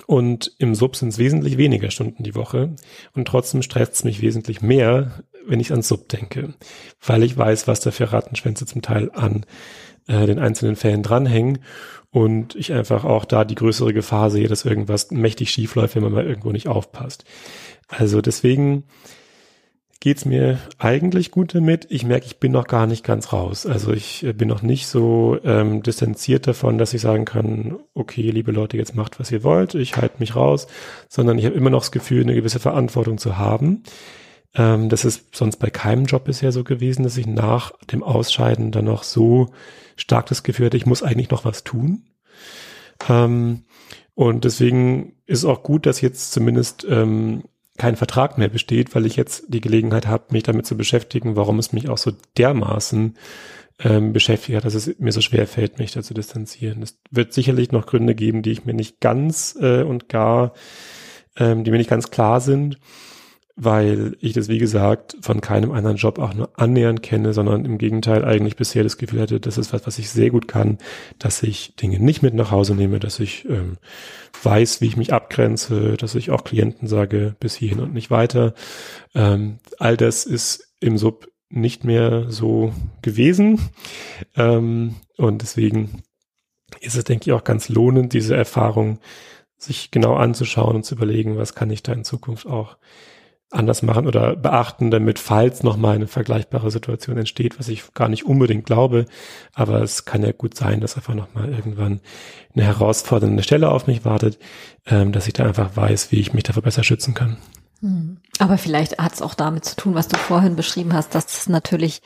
Und im Sub sind es wesentlich weniger Stunden die Woche. Und trotzdem stresst es mich wesentlich mehr, wenn ich ans Sub denke. Weil ich weiß, was da für Rattenschwänze zum Teil an äh, den einzelnen Fällen dranhängen. Und ich einfach auch da die größere Gefahr sehe, dass irgendwas mächtig schief läuft, wenn man mal irgendwo nicht aufpasst. Also deswegen geht's mir eigentlich gut damit. Ich merke, ich bin noch gar nicht ganz raus. Also ich äh, bin noch nicht so ähm, distanziert davon, dass ich sagen kann, okay, liebe Leute, jetzt macht, was ihr wollt, ich halte mich raus, sondern ich habe immer noch das Gefühl, eine gewisse Verantwortung zu haben. Ähm, das ist sonst bei keinem Job bisher so gewesen, dass ich nach dem Ausscheiden dann noch so stark das Gefühl hatte, ich muss eigentlich noch was tun. Ähm, und deswegen ist auch gut, dass jetzt zumindest ähm, kein Vertrag mehr besteht, weil ich jetzt die Gelegenheit habe, mich damit zu beschäftigen, warum es mich auch so dermaßen ähm, beschäftigt hat, dass es mir so schwer fällt, mich da zu distanzieren. Es wird sicherlich noch Gründe geben, die ich mir nicht ganz äh, und gar, ähm, die mir nicht ganz klar sind weil ich das, wie gesagt, von keinem anderen Job auch nur annähernd kenne, sondern im Gegenteil eigentlich bisher das Gefühl hatte, das ist was, was ich sehr gut kann, dass ich Dinge nicht mit nach Hause nehme, dass ich ähm, weiß, wie ich mich abgrenze, dass ich auch Klienten sage, bis hierhin und nicht weiter. Ähm, all das ist im Sub nicht mehr so gewesen. Ähm, und deswegen ist es, denke ich, auch ganz lohnend, diese Erfahrung sich genau anzuschauen und zu überlegen, was kann ich da in Zukunft auch anders machen oder beachten, damit falls nochmal eine vergleichbare Situation entsteht, was ich gar nicht unbedingt glaube. Aber es kann ja gut sein, dass einfach nochmal irgendwann eine herausfordernde Stelle auf mich wartet, ähm, dass ich da einfach weiß, wie ich mich dafür besser schützen kann. Hm. Aber vielleicht hat es auch damit zu tun, was du vorhin beschrieben hast, dass es natürlich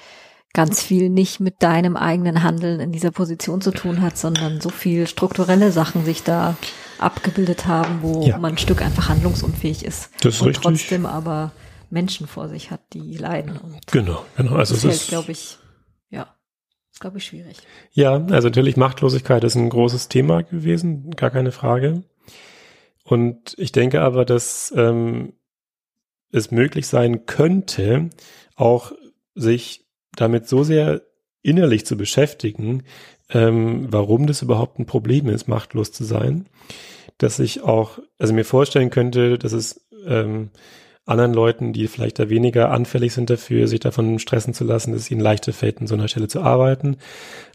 ganz viel nicht mit deinem eigenen Handeln in dieser Position zu tun hat, sondern so viel strukturelle Sachen sich da abgebildet haben, wo ja. man ein Stück einfach handlungsunfähig ist. Das ist und richtig. trotzdem aber Menschen vor sich hat, die leiden. Genau, genau. Also das ist, glaube ich, ja, ist glaube ich schwierig. Ja, also natürlich Machtlosigkeit ist ein großes Thema gewesen, gar keine Frage. Und ich denke aber, dass ähm, es möglich sein könnte, auch sich damit so sehr innerlich zu beschäftigen, ähm, warum das überhaupt ein Problem ist, machtlos zu sein, dass ich auch, also mir vorstellen könnte, dass es ähm, anderen Leuten, die vielleicht da weniger anfällig sind dafür, sich davon stressen zu lassen, dass es ihnen leichter fällt, an so einer Stelle zu arbeiten.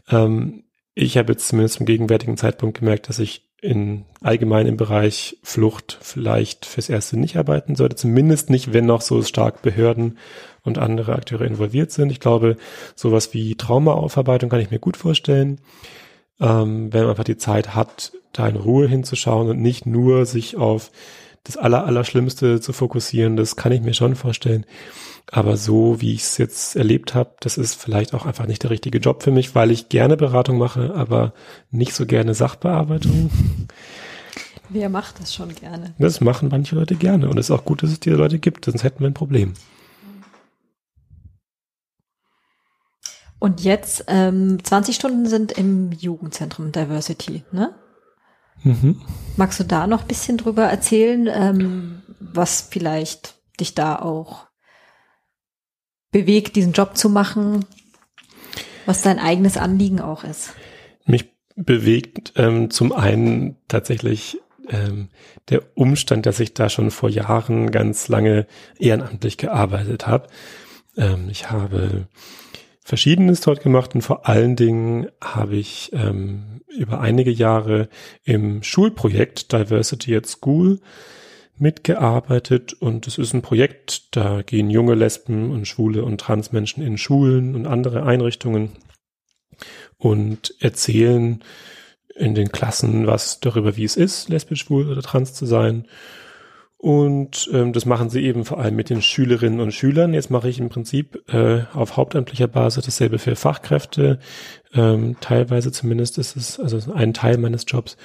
Ähm, ich habe jetzt zumindest zum gegenwärtigen Zeitpunkt gemerkt, dass ich in allgemein im Bereich Flucht vielleicht fürs Erste nicht arbeiten sollte, zumindest nicht, wenn noch so stark Behörden und andere Akteure involviert sind. Ich glaube, sowas wie Traumaaufarbeitung kann ich mir gut vorstellen, ähm, wenn man einfach die Zeit hat, da in Ruhe hinzuschauen und nicht nur sich auf das Aller, Allerschlimmste zu fokussieren, das kann ich mir schon vorstellen. Aber so, wie ich es jetzt erlebt habe, das ist vielleicht auch einfach nicht der richtige Job für mich, weil ich gerne Beratung mache, aber nicht so gerne Sachbearbeitung. Wer macht das schon gerne? Das machen manche Leute gerne. Und es ist auch gut, dass es diese Leute gibt, sonst hätten wir ein Problem. Und jetzt, ähm, 20 Stunden sind im Jugendzentrum Diversity, ne? Mhm. Magst du da noch ein bisschen drüber erzählen, ähm, was vielleicht dich da auch bewegt, diesen Job zu machen, was dein eigenes Anliegen auch ist? Mich bewegt ähm, zum einen tatsächlich ähm, der Umstand, dass ich da schon vor Jahren ganz lange ehrenamtlich gearbeitet habe. Ähm, ich habe Verschiedenes dort gemacht und vor allen Dingen habe ich ähm, über einige Jahre im Schulprojekt Diversity at School mitgearbeitet und es ist ein Projekt, da gehen junge Lesben und Schwule und Transmenschen in Schulen und andere Einrichtungen und erzählen in den Klassen was darüber, wie es ist, lesbisch, schwul oder trans zu sein und ähm, das machen sie eben vor allem mit den Schülerinnen und Schülern. Jetzt mache ich im Prinzip äh, auf hauptamtlicher Basis dasselbe für Fachkräfte. Ähm, teilweise zumindest ist es also ein Teil meines Jobs.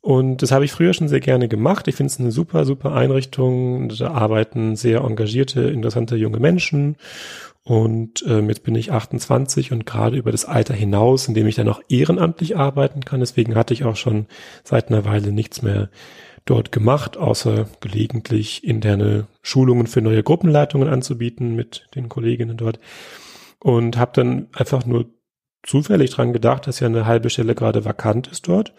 Und das habe ich früher schon sehr gerne gemacht. Ich finde es eine super, super Einrichtung. Da arbeiten sehr engagierte, interessante junge Menschen. Und ähm, jetzt bin ich 28 und gerade über das Alter hinaus, in dem ich dann auch ehrenamtlich arbeiten kann. Deswegen hatte ich auch schon seit einer Weile nichts mehr dort gemacht, außer gelegentlich interne Schulungen für neue Gruppenleitungen anzubieten mit den Kolleginnen dort. Und habe dann einfach nur zufällig dran gedacht, dass ja eine halbe Stelle gerade vakant ist dort.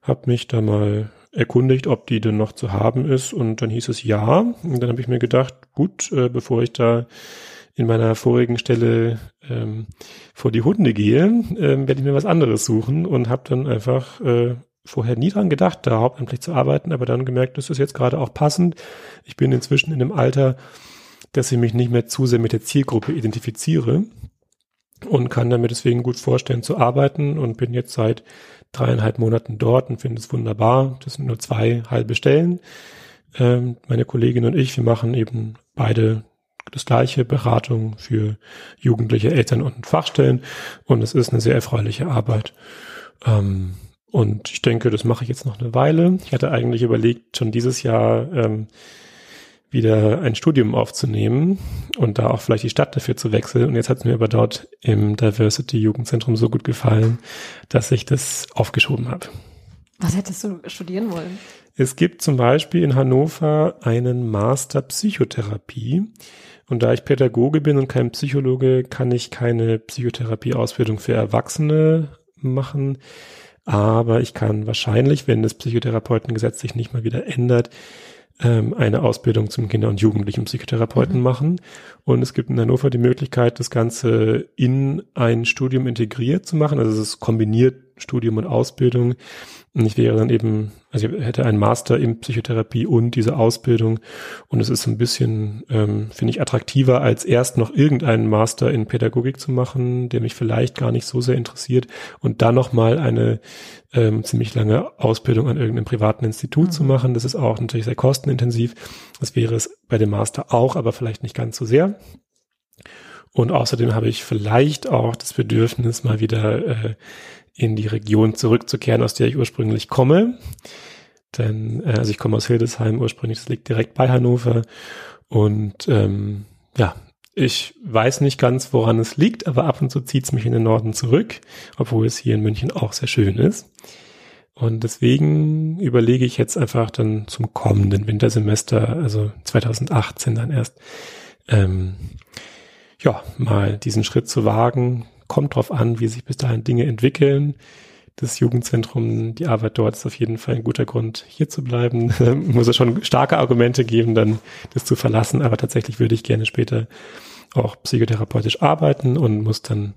Hab mich da mal erkundigt, ob die denn noch zu haben ist und dann hieß es ja. Und dann habe ich mir gedacht, gut, äh, bevor ich da in meiner vorigen Stelle ähm, vor die Hunde gehe, ähm, werde ich mir was anderes suchen und habe dann einfach äh, vorher nie dran gedacht, da hauptamtlich zu arbeiten, aber dann gemerkt, das ist jetzt gerade auch passend. Ich bin inzwischen in einem Alter, dass ich mich nicht mehr zu sehr mit der Zielgruppe identifiziere und kann damit deswegen gut vorstellen zu arbeiten und bin jetzt seit dreieinhalb Monaten dort und finde es wunderbar. Das sind nur zwei halbe Stellen. Ähm, meine Kollegin und ich, wir machen eben beide das gleiche Beratung für jugendliche Eltern und Fachstellen und es ist eine sehr erfreuliche Arbeit. Ähm, und ich denke, das mache ich jetzt noch eine Weile. Ich hatte eigentlich überlegt, schon dieses Jahr ähm, wieder ein Studium aufzunehmen und da auch vielleicht die Stadt dafür zu wechseln. Und jetzt hat es mir aber dort im Diversity Jugendzentrum so gut gefallen, dass ich das aufgeschoben habe. Was hättest du studieren wollen? Es gibt zum Beispiel in Hannover einen Master Psychotherapie. Und da ich Pädagoge bin und kein Psychologe, kann ich keine Psychotherapieausbildung für Erwachsene machen. Aber ich kann wahrscheinlich, wenn das Psychotherapeutengesetz sich nicht mal wieder ändert, ähm, eine Ausbildung zum Kinder- und Jugendlichen Psychotherapeuten mhm. machen. Und es gibt in Hannover die Möglichkeit, das Ganze in ein Studium integriert zu machen. Also es ist kombiniert Studium und Ausbildung. Und ich wäre dann eben, also ich hätte einen Master in Psychotherapie und diese Ausbildung. Und es ist ein bisschen, ähm, finde ich, attraktiver, als erst noch irgendeinen Master in Pädagogik zu machen, der mich vielleicht gar nicht so sehr interessiert. Und dann nochmal eine ähm, ziemlich lange Ausbildung an irgendeinem privaten Institut mhm. zu machen. Das ist auch natürlich sehr kostenintensiv. Das wäre es bei dem Master auch, aber vielleicht nicht ganz so sehr. Und außerdem habe ich vielleicht auch das Bedürfnis, mal wieder äh, in die Region zurückzukehren, aus der ich ursprünglich komme. Denn, äh, also ich komme aus Hildesheim ursprünglich, das liegt direkt bei Hannover. Und ähm, ja, ich weiß nicht ganz, woran es liegt, aber ab und zu zieht es mich in den Norden zurück, obwohl es hier in München auch sehr schön ist. Und deswegen überlege ich jetzt einfach dann zum kommenden Wintersemester, also 2018 dann erst, ähm, ja, mal diesen Schritt zu wagen. Kommt drauf an, wie sich bis dahin Dinge entwickeln. Das Jugendzentrum, die Arbeit dort ist auf jeden Fall ein guter Grund, hier zu bleiben. Muss es schon starke Argumente geben, dann das zu verlassen. Aber tatsächlich würde ich gerne später auch psychotherapeutisch arbeiten und muss dann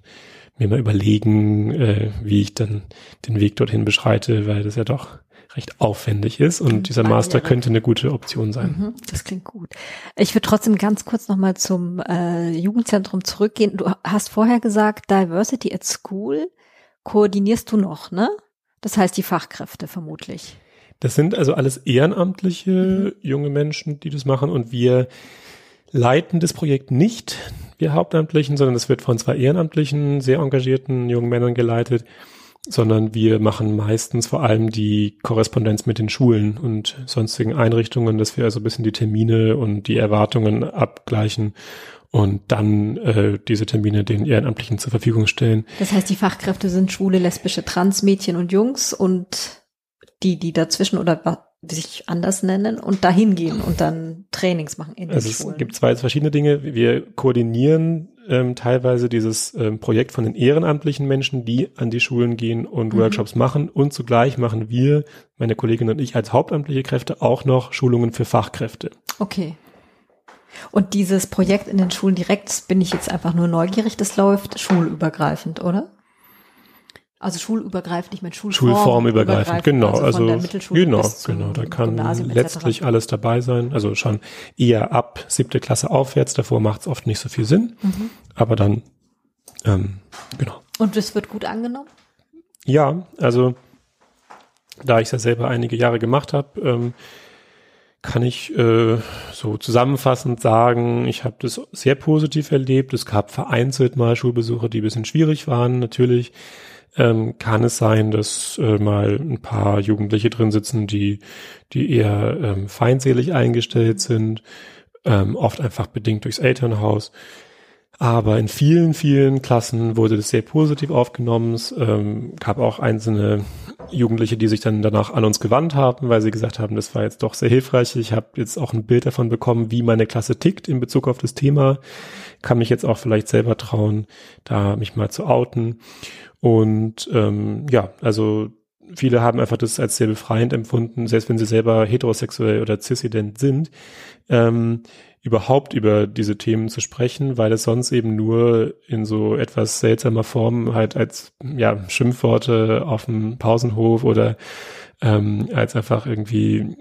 mir mal überlegen, äh, wie ich dann den Weg dorthin beschreite, weil das ja doch recht aufwendig ist und mhm. dieser Master könnte eine gute Option sein. Mhm, das klingt gut. Ich würde trotzdem ganz kurz nochmal zum äh, Jugendzentrum zurückgehen. Du hast vorher gesagt, Diversity at School koordinierst du noch, ne? Das heißt die Fachkräfte vermutlich. Das sind also alles ehrenamtliche mhm. junge Menschen, die das machen und wir leiten das Projekt nicht, wir Hauptamtlichen, sondern es wird von zwei ehrenamtlichen, sehr engagierten jungen Männern geleitet sondern wir machen meistens vor allem die Korrespondenz mit den Schulen und sonstigen Einrichtungen, dass wir also ein bisschen die Termine und die Erwartungen abgleichen und dann äh, diese Termine den Ehrenamtlichen zur Verfügung stellen. Das heißt, die Fachkräfte sind schwule, lesbische, trans Mädchen und Jungs und die, die dazwischen oder sich anders nennen und dahin gehen und dann Trainings machen in den also Schulen. Es gibt zwei verschiedene Dinge. Wir koordinieren ähm, teilweise dieses ähm, Projekt von den ehrenamtlichen Menschen, die an die Schulen gehen und mhm. Workshops machen. Und zugleich machen wir, meine Kollegin und ich als hauptamtliche Kräfte, auch noch Schulungen für Fachkräfte. Okay. Und dieses Projekt in den Schulen direkt, bin ich jetzt einfach nur neugierig, das läuft schulübergreifend, oder? Also schulübergreifend, ich meine Schulform. Schulformübergreifend, genau. Also, also genau, genau. Da kann letztlich alles dabei sein. Also schon eher ab siebte Klasse aufwärts. Davor macht es oft nicht so viel Sinn. Mhm. Aber dann, ähm, genau. Und es wird gut angenommen? Ja, also da ich es ja selber einige Jahre gemacht habe, ähm, kann ich äh, so zusammenfassend sagen, ich habe das sehr positiv erlebt. Es gab vereinzelt mal Schulbesuche, die ein bisschen schwierig waren, natürlich ähm, kann es sein, dass äh, mal ein paar Jugendliche drin sitzen, die, die eher ähm, feindselig eingestellt sind, ähm, oft einfach bedingt durchs Elternhaus. Aber in vielen, vielen Klassen wurde das sehr positiv aufgenommen. Es ähm, gab auch einzelne Jugendliche, die sich dann danach an uns gewandt haben, weil sie gesagt haben, das war jetzt doch sehr hilfreich. Ich habe jetzt auch ein Bild davon bekommen, wie meine Klasse tickt in Bezug auf das Thema. Kann mich jetzt auch vielleicht selber trauen, da mich mal zu outen. Und ähm, ja, also viele haben einfach das als sehr befreiend empfunden, selbst wenn sie selber heterosexuell oder cis-ident sind, ähm, überhaupt über diese Themen zu sprechen, weil es sonst eben nur in so etwas seltsamer Form halt als ja Schimpfworte auf dem Pausenhof oder ähm, als einfach irgendwie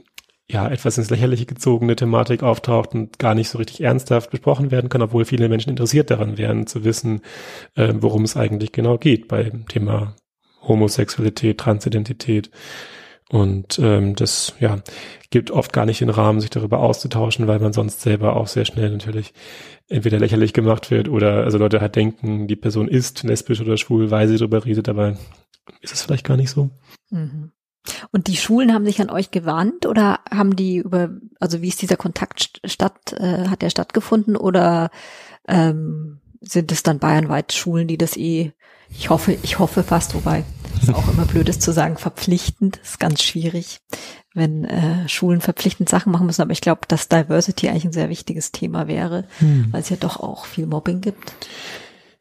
ja, etwas ins Lächerliche gezogene Thematik auftaucht und gar nicht so richtig ernsthaft besprochen werden kann, obwohl viele Menschen interessiert daran wären, zu wissen, äh, worum es eigentlich genau geht beim Thema Homosexualität, Transidentität. Und ähm, das ja gibt oft gar nicht den Rahmen, sich darüber auszutauschen, weil man sonst selber auch sehr schnell natürlich entweder lächerlich gemacht wird oder also Leute halt denken, die Person ist lesbisch oder schwul, weil sie darüber redet, aber ist es vielleicht gar nicht so. Mhm. Und die Schulen haben sich an euch gewandt oder haben die über, also wie ist dieser Kontakt statt, äh, hat der stattgefunden oder ähm, sind es dann bayernweit Schulen, die das eh, ich hoffe, ich hoffe fast, wobei es auch immer blöd ist zu sagen, verpflichtend, ist ganz schwierig, wenn äh, Schulen verpflichtend Sachen machen müssen, aber ich glaube, dass Diversity eigentlich ein sehr wichtiges Thema wäre, hm. weil es ja doch auch viel Mobbing gibt.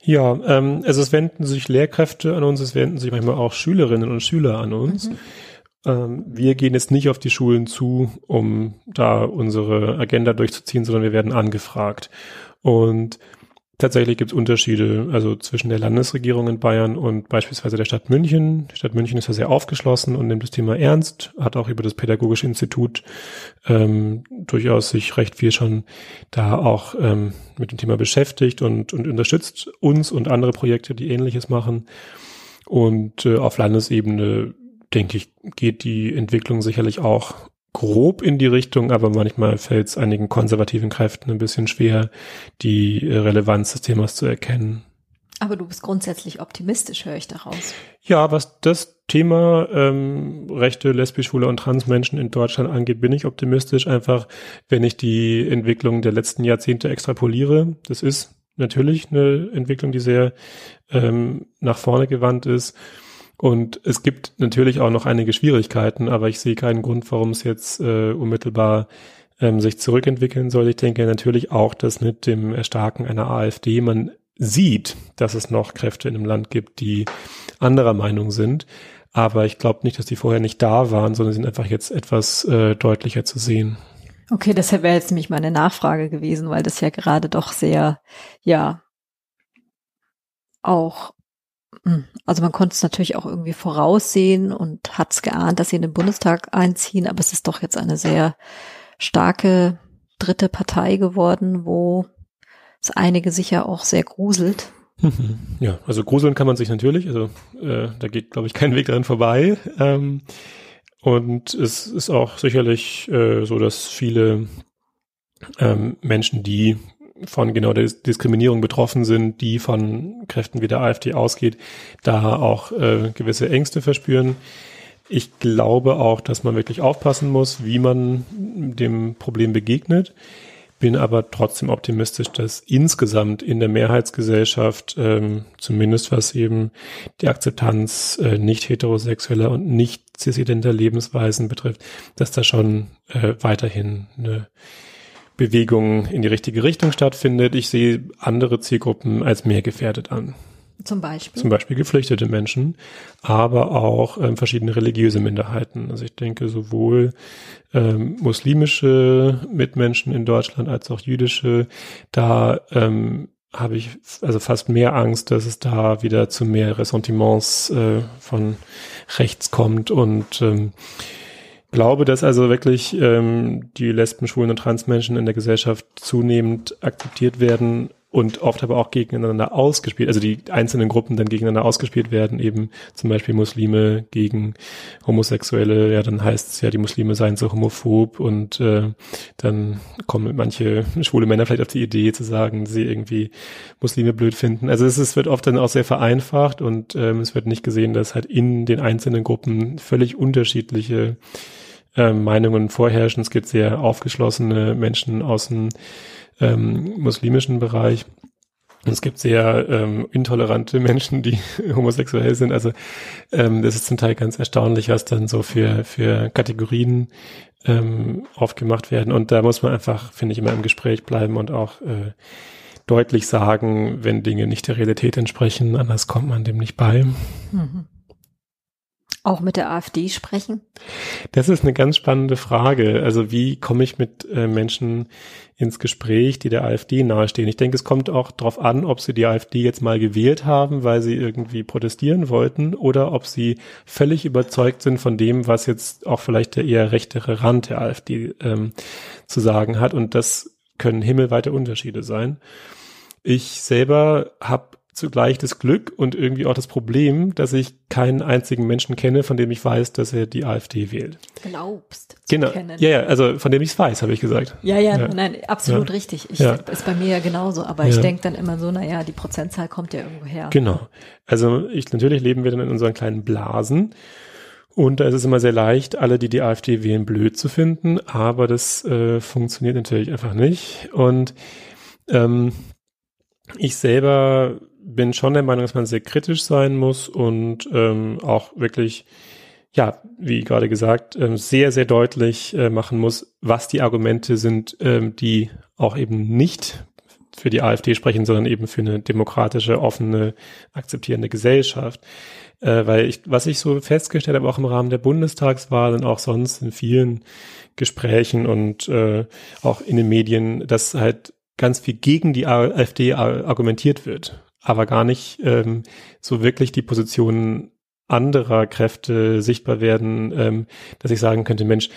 Ja, ähm, also es wenden sich Lehrkräfte an uns, es wenden sich manchmal auch Schülerinnen und Schüler an uns. Mhm. Ähm, wir gehen jetzt nicht auf die Schulen zu, um da unsere Agenda durchzuziehen, sondern wir werden angefragt. Und Tatsächlich gibt es Unterschiede, also zwischen der Landesregierung in Bayern und beispielsweise der Stadt München. Die Stadt München ist ja sehr aufgeschlossen und nimmt das Thema ernst, hat auch über das Pädagogische Institut ähm, durchaus sich recht viel schon da auch ähm, mit dem Thema beschäftigt und, und unterstützt uns und andere Projekte, die ähnliches machen. Und äh, auf Landesebene, denke ich, geht die Entwicklung sicherlich auch grob in die Richtung, aber manchmal fällt es einigen konservativen Kräften ein bisschen schwer, die Relevanz des Themas zu erkennen. Aber du bist grundsätzlich optimistisch, höre ich daraus. Ja, was das Thema ähm, Rechte lesbisch, schwule und Transmenschen in Deutschland angeht, bin ich optimistisch. Einfach, wenn ich die Entwicklung der letzten Jahrzehnte extrapoliere. Das ist natürlich eine Entwicklung, die sehr ähm, nach vorne gewandt ist. Und es gibt natürlich auch noch einige Schwierigkeiten, aber ich sehe keinen Grund, warum es jetzt äh, unmittelbar ähm, sich zurückentwickeln soll. Ich denke natürlich auch, dass mit dem Erstarken einer AfD man sieht, dass es noch Kräfte in dem Land gibt, die anderer Meinung sind. Aber ich glaube nicht, dass die vorher nicht da waren, sondern sind einfach jetzt etwas äh, deutlicher zu sehen. Okay, das wäre jetzt nämlich meine Nachfrage gewesen, weil das ja gerade doch sehr, ja, auch. Also man konnte es natürlich auch irgendwie voraussehen und hat es geahnt, dass sie in den Bundestag einziehen, aber es ist doch jetzt eine sehr starke dritte Partei geworden, wo es einige sicher auch sehr gruselt. Ja, also gruseln kann man sich natürlich, also äh, da geht, glaube ich, kein Weg daran vorbei. Ähm, und es ist auch sicherlich äh, so, dass viele ähm, Menschen, die von genau der Diskriminierung betroffen sind, die von Kräften wie der AfD ausgeht, da auch äh, gewisse Ängste verspüren. Ich glaube auch, dass man wirklich aufpassen muss, wie man dem Problem begegnet. Bin aber trotzdem optimistisch, dass insgesamt in der Mehrheitsgesellschaft, ähm, zumindest was eben die Akzeptanz äh, nicht heterosexueller und nicht cis-identer Lebensweisen betrifft, dass da schon äh, weiterhin eine Bewegung in die richtige Richtung stattfindet. Ich sehe andere Zielgruppen als mehr gefährdet an. Zum Beispiel? Zum Beispiel geflüchtete Menschen, aber auch ähm, verschiedene religiöse Minderheiten. Also ich denke sowohl ähm, muslimische Mitmenschen in Deutschland als auch jüdische. Da ähm, habe ich also fast mehr Angst, dass es da wieder zu mehr Ressentiments äh, von rechts kommt und ähm, glaube, dass also wirklich ähm, die Lesben, Schwulen und Transmenschen in der Gesellschaft zunehmend akzeptiert werden und oft aber auch gegeneinander ausgespielt, also die einzelnen Gruppen dann gegeneinander ausgespielt werden, eben zum Beispiel Muslime gegen Homosexuelle, ja, dann heißt es ja, die Muslime seien so homophob und äh, dann kommen manche schwule Männer vielleicht auf die Idee zu sagen, sie irgendwie Muslime blöd finden. Also es, es wird oft dann auch sehr vereinfacht und ähm, es wird nicht gesehen, dass halt in den einzelnen Gruppen völlig unterschiedliche äh, Meinungen vorherrschen. Es gibt sehr aufgeschlossene Menschen aus dem ähm, muslimischen Bereich. Es gibt sehr ähm, intolerante Menschen, die homosexuell sind. Also ähm, das ist zum Teil ganz erstaunlich, was dann so für, für Kategorien ähm, aufgemacht werden. Und da muss man einfach, finde ich, immer im Gespräch bleiben und auch äh, deutlich sagen, wenn Dinge nicht der Realität entsprechen, anders kommt man dem nicht bei. Mhm. Auch mit der AfD sprechen? Das ist eine ganz spannende Frage. Also wie komme ich mit äh, Menschen ins Gespräch, die der AfD nahestehen? Ich denke, es kommt auch darauf an, ob sie die AfD jetzt mal gewählt haben, weil sie irgendwie protestieren wollten oder ob sie völlig überzeugt sind von dem, was jetzt auch vielleicht der eher rechtere Rand der AfD ähm, zu sagen hat. Und das können himmelweite Unterschiede sein. Ich selber habe zugleich das Glück und irgendwie auch das Problem, dass ich keinen einzigen Menschen kenne, von dem ich weiß, dass er die AfD wählt. Glaubst. Genau. Kennen. Ja, ja, also von dem ich es weiß, habe ich gesagt. Ja, ja, ja. nein, absolut ja. richtig. Ich, ja. Ist bei mir ja genauso, aber ich denke dann immer so, naja, die Prozentzahl kommt ja irgendwo her. Genau. Also ich, natürlich leben wir dann in unseren kleinen Blasen. Und da ist es immer sehr leicht, alle, die die AfD wählen, blöd zu finden, aber das äh, funktioniert natürlich einfach nicht. Und ähm, ich selber bin schon der Meinung, dass man sehr kritisch sein muss und ähm, auch wirklich, ja, wie gerade gesagt, ähm, sehr, sehr deutlich äh, machen muss, was die Argumente sind, ähm, die auch eben nicht für die AfD sprechen, sondern eben für eine demokratische, offene, akzeptierende Gesellschaft. Äh, weil ich, was ich so festgestellt habe, auch im Rahmen der Bundestagswahl und auch sonst in vielen Gesprächen und äh, auch in den Medien, dass halt ganz viel gegen die AfD argumentiert wird, aber gar nicht ähm, so wirklich die Positionen anderer Kräfte sichtbar werden, ähm, dass ich sagen könnte, Mensch,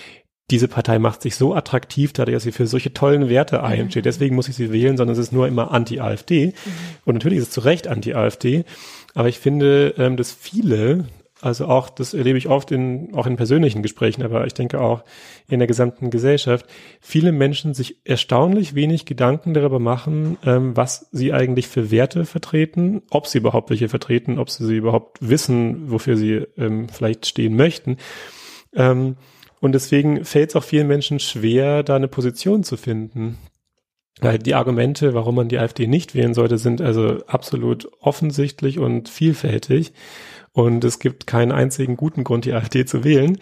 diese Partei macht sich so attraktiv, dadurch, dass sie für solche tollen Werte einsteht. Mhm. Deswegen muss ich sie wählen, sondern es ist nur immer anti-AfD. Mhm. Und natürlich ist es zu Recht anti-AfD. Aber ich finde, ähm, dass viele also auch, das erlebe ich oft in, auch in persönlichen Gesprächen, aber ich denke auch in der gesamten Gesellschaft, viele Menschen sich erstaunlich wenig Gedanken darüber machen, ähm, was sie eigentlich für Werte vertreten, ob sie überhaupt welche vertreten, ob sie, sie überhaupt wissen, wofür sie ähm, vielleicht stehen möchten. Ähm, und deswegen fällt es auch vielen Menschen schwer, da eine Position zu finden. Weil die Argumente, warum man die AfD nicht wählen sollte, sind also absolut offensichtlich und vielfältig. Und es gibt keinen einzigen guten Grund, die AfD zu wählen.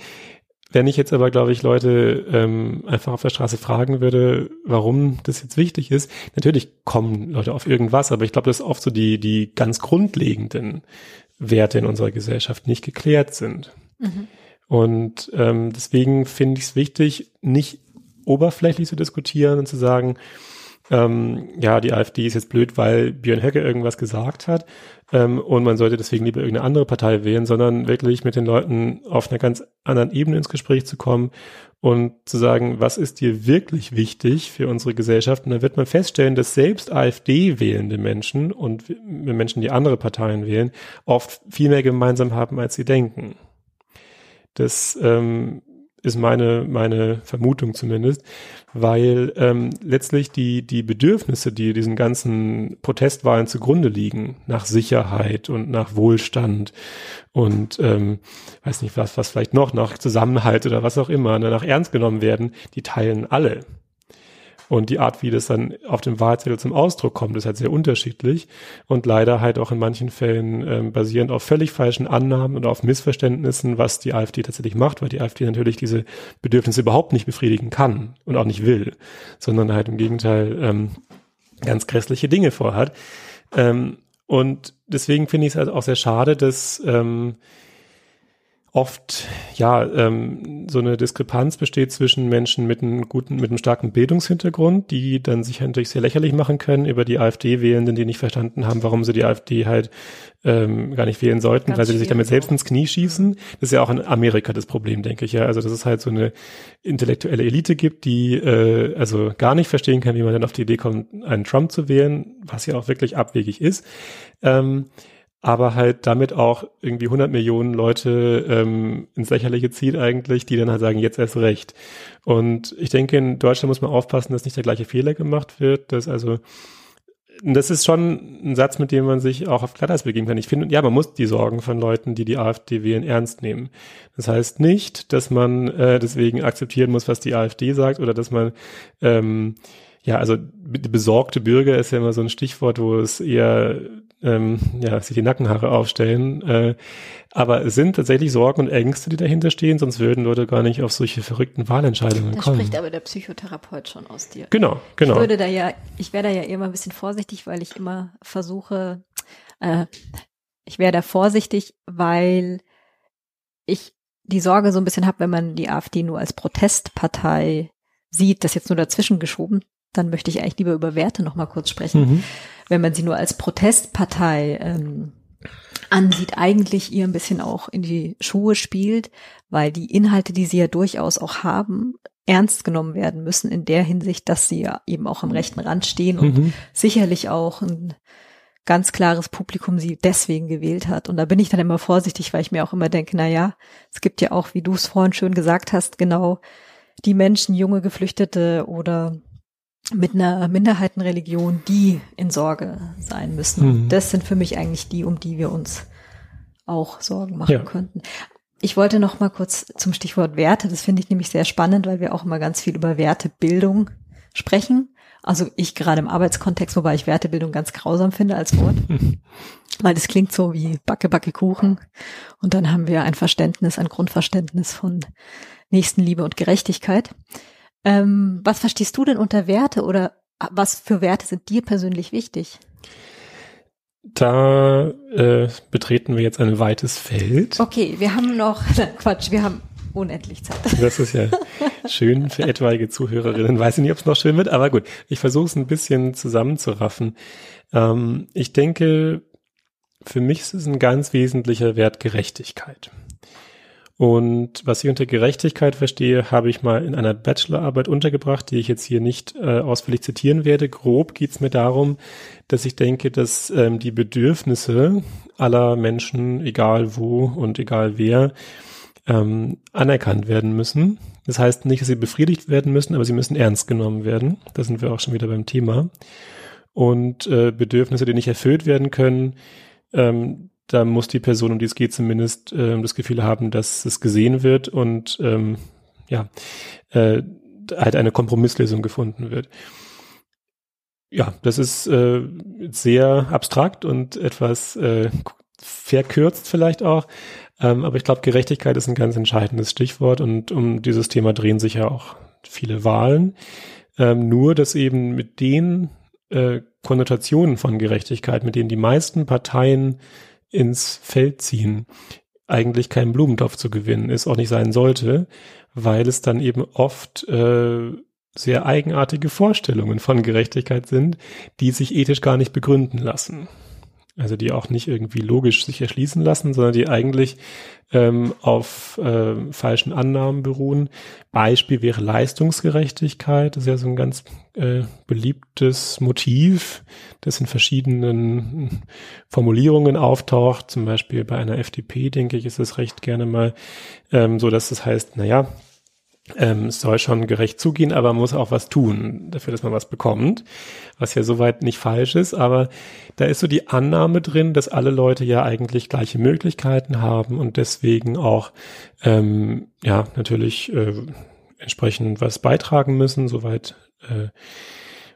Wenn ich jetzt aber, glaube ich, Leute ähm, einfach auf der Straße fragen würde, warum das jetzt wichtig ist, natürlich kommen Leute auf irgendwas, aber ich glaube, dass oft so die, die ganz grundlegenden Werte in unserer Gesellschaft nicht geklärt sind. Mhm. Und ähm, deswegen finde ich es wichtig, nicht oberflächlich zu diskutieren und zu sagen, ähm, ja, die AfD ist jetzt blöd, weil Björn Höcke irgendwas gesagt hat ähm, und man sollte deswegen lieber irgendeine andere Partei wählen, sondern wirklich mit den Leuten auf einer ganz anderen Ebene ins Gespräch zu kommen und zu sagen, was ist dir wirklich wichtig für unsere Gesellschaft? Und dann wird man feststellen, dass selbst AfD wählende Menschen und Menschen, die andere Parteien wählen, oft viel mehr gemeinsam haben, als sie denken. Das ähm, ist meine, meine Vermutung zumindest, weil ähm, letztlich die, die Bedürfnisse, die diesen ganzen Protestwahlen zugrunde liegen, nach Sicherheit und nach Wohlstand und ähm, weiß nicht was, was vielleicht noch, nach Zusammenhalt oder was auch immer, ne, nach ernst genommen werden, die teilen alle. Und die Art, wie das dann auf dem Wahlzettel zum Ausdruck kommt, ist halt sehr unterschiedlich und leider halt auch in manchen Fällen ähm, basierend auf völlig falschen Annahmen und auf Missverständnissen, was die AfD tatsächlich macht, weil die AfD natürlich diese Bedürfnisse überhaupt nicht befriedigen kann und auch nicht will, sondern halt im Gegenteil ähm, ganz grässliche Dinge vorhat. Ähm, und deswegen finde ich es halt auch sehr schade, dass ähm, oft ja ähm, so eine Diskrepanz besteht zwischen Menschen mit einem guten, mit einem starken Bildungshintergrund, die dann sich natürlich sehr lächerlich machen können über die AfD-Wählenden, die nicht verstanden haben, warum sie die AfD halt ähm, gar nicht wählen sollten, Ganz weil sie sich damit selbst ins Knie schießen. Das ist ja auch in Amerika das Problem, denke ich ja. Also dass es halt so eine intellektuelle Elite gibt, die äh, also gar nicht verstehen kann, wie man dann auf die Idee kommt, einen Trump zu wählen, was ja auch wirklich abwegig ist. Ähm, aber halt damit auch irgendwie 100 Millionen Leute ähm, ins Lächerliche zieht eigentlich, die dann halt sagen, jetzt erst recht. Und ich denke, in Deutschland muss man aufpassen, dass nicht der gleiche Fehler gemacht wird, dass also das ist schon ein Satz, mit dem man sich auch auf Glatteis begeben kann. Ich finde, ja, man muss die Sorgen von Leuten, die die AfD wählen, ernst nehmen. Das heißt nicht, dass man äh, deswegen akzeptieren muss, was die AfD sagt oder dass man ähm, ja, also besorgte Bürger ist ja immer so ein Stichwort, wo es eher ähm, ja, sich die Nackenhaare aufstellen. Äh, aber es sind tatsächlich Sorgen und Ängste, die dahinter stehen, sonst würden Leute gar nicht auf solche verrückten Wahlentscheidungen da kommen. Spricht aber der Psychotherapeut schon aus dir. Genau, genau. Ich würde da ja, ich wäre da ja immer ein bisschen vorsichtig, weil ich immer versuche, äh, ich wäre da vorsichtig, weil ich die Sorge so ein bisschen habe, wenn man die AfD nur als Protestpartei sieht, das jetzt nur dazwischen geschoben, dann möchte ich eigentlich lieber über Werte noch mal kurz sprechen. Mhm. Wenn man sie nur als Protestpartei ähm, ansieht, eigentlich ihr ein bisschen auch in die Schuhe spielt, weil die Inhalte, die sie ja durchaus auch haben, ernst genommen werden müssen in der Hinsicht, dass sie ja eben auch am rechten Rand stehen und mhm. sicherlich auch ein ganz klares Publikum sie deswegen gewählt hat. Und da bin ich dann immer vorsichtig, weil ich mir auch immer denke, na ja, es gibt ja auch, wie du es vorhin schön gesagt hast, genau die Menschen, junge Geflüchtete oder mit einer Minderheitenreligion, die in Sorge sein müssen. Mhm. Das sind für mich eigentlich die, um die wir uns auch Sorgen machen ja. könnten. Ich wollte noch mal kurz zum Stichwort Werte. Das finde ich nämlich sehr spannend, weil wir auch immer ganz viel über Wertebildung sprechen. Also ich gerade im Arbeitskontext, wobei ich Wertebildung ganz grausam finde als Wort. Weil das klingt so wie Backe, Backe, Kuchen. Und dann haben wir ein Verständnis, ein Grundverständnis von Nächstenliebe und Gerechtigkeit. Ähm, was verstehst du denn unter Werte oder was für Werte sind dir persönlich wichtig? Da äh, betreten wir jetzt ein weites Feld. Okay, wir haben noch, Quatsch, wir haben unendlich Zeit. Das ist ja, schön für etwaige Zuhörerinnen. Weiß ich nicht, ob es noch schön wird, aber gut. Ich versuche es ein bisschen zusammenzuraffen. Ähm, ich denke, für mich ist es ein ganz wesentlicher Wert Gerechtigkeit. Und was ich unter Gerechtigkeit verstehe, habe ich mal in einer Bachelorarbeit untergebracht, die ich jetzt hier nicht äh, ausführlich zitieren werde. Grob geht es mir darum, dass ich denke, dass ähm, die Bedürfnisse aller Menschen, egal wo und egal wer, ähm, anerkannt werden müssen. Das heißt nicht, dass sie befriedigt werden müssen, aber sie müssen ernst genommen werden. Da sind wir auch schon wieder beim Thema. Und äh, Bedürfnisse, die nicht erfüllt werden können, ähm, da muss die Person, um die es geht, zumindest äh, das Gefühl haben, dass es gesehen wird und ähm, ja, äh, halt eine Kompromisslösung gefunden wird. Ja, das ist äh, sehr abstrakt und etwas äh, verkürzt vielleicht auch. Ähm, aber ich glaube, Gerechtigkeit ist ein ganz entscheidendes Stichwort und um dieses Thema drehen sich ja auch viele Wahlen. Ähm, nur, dass eben mit den äh, Konnotationen von Gerechtigkeit, mit denen die meisten Parteien ins Feld ziehen, eigentlich kein Blumentopf zu gewinnen ist, auch nicht sein sollte, weil es dann eben oft äh, sehr eigenartige Vorstellungen von Gerechtigkeit sind, die sich ethisch gar nicht begründen lassen. Also die auch nicht irgendwie logisch sich erschließen lassen, sondern die eigentlich ähm, auf äh, falschen Annahmen beruhen. Beispiel wäre Leistungsgerechtigkeit. Das ist ja so ein ganz äh, beliebtes Motiv, das in verschiedenen Formulierungen auftaucht. Zum Beispiel bei einer FDP, denke ich, ist es recht gerne mal ähm, so, dass es heißt, naja, ähm, es soll schon gerecht zugehen, aber man muss auch was tun dafür, dass man was bekommt, was ja soweit nicht falsch ist, aber da ist so die Annahme drin, dass alle Leute ja eigentlich gleiche Möglichkeiten haben und deswegen auch ähm, ja natürlich äh, entsprechend was beitragen müssen, soweit äh,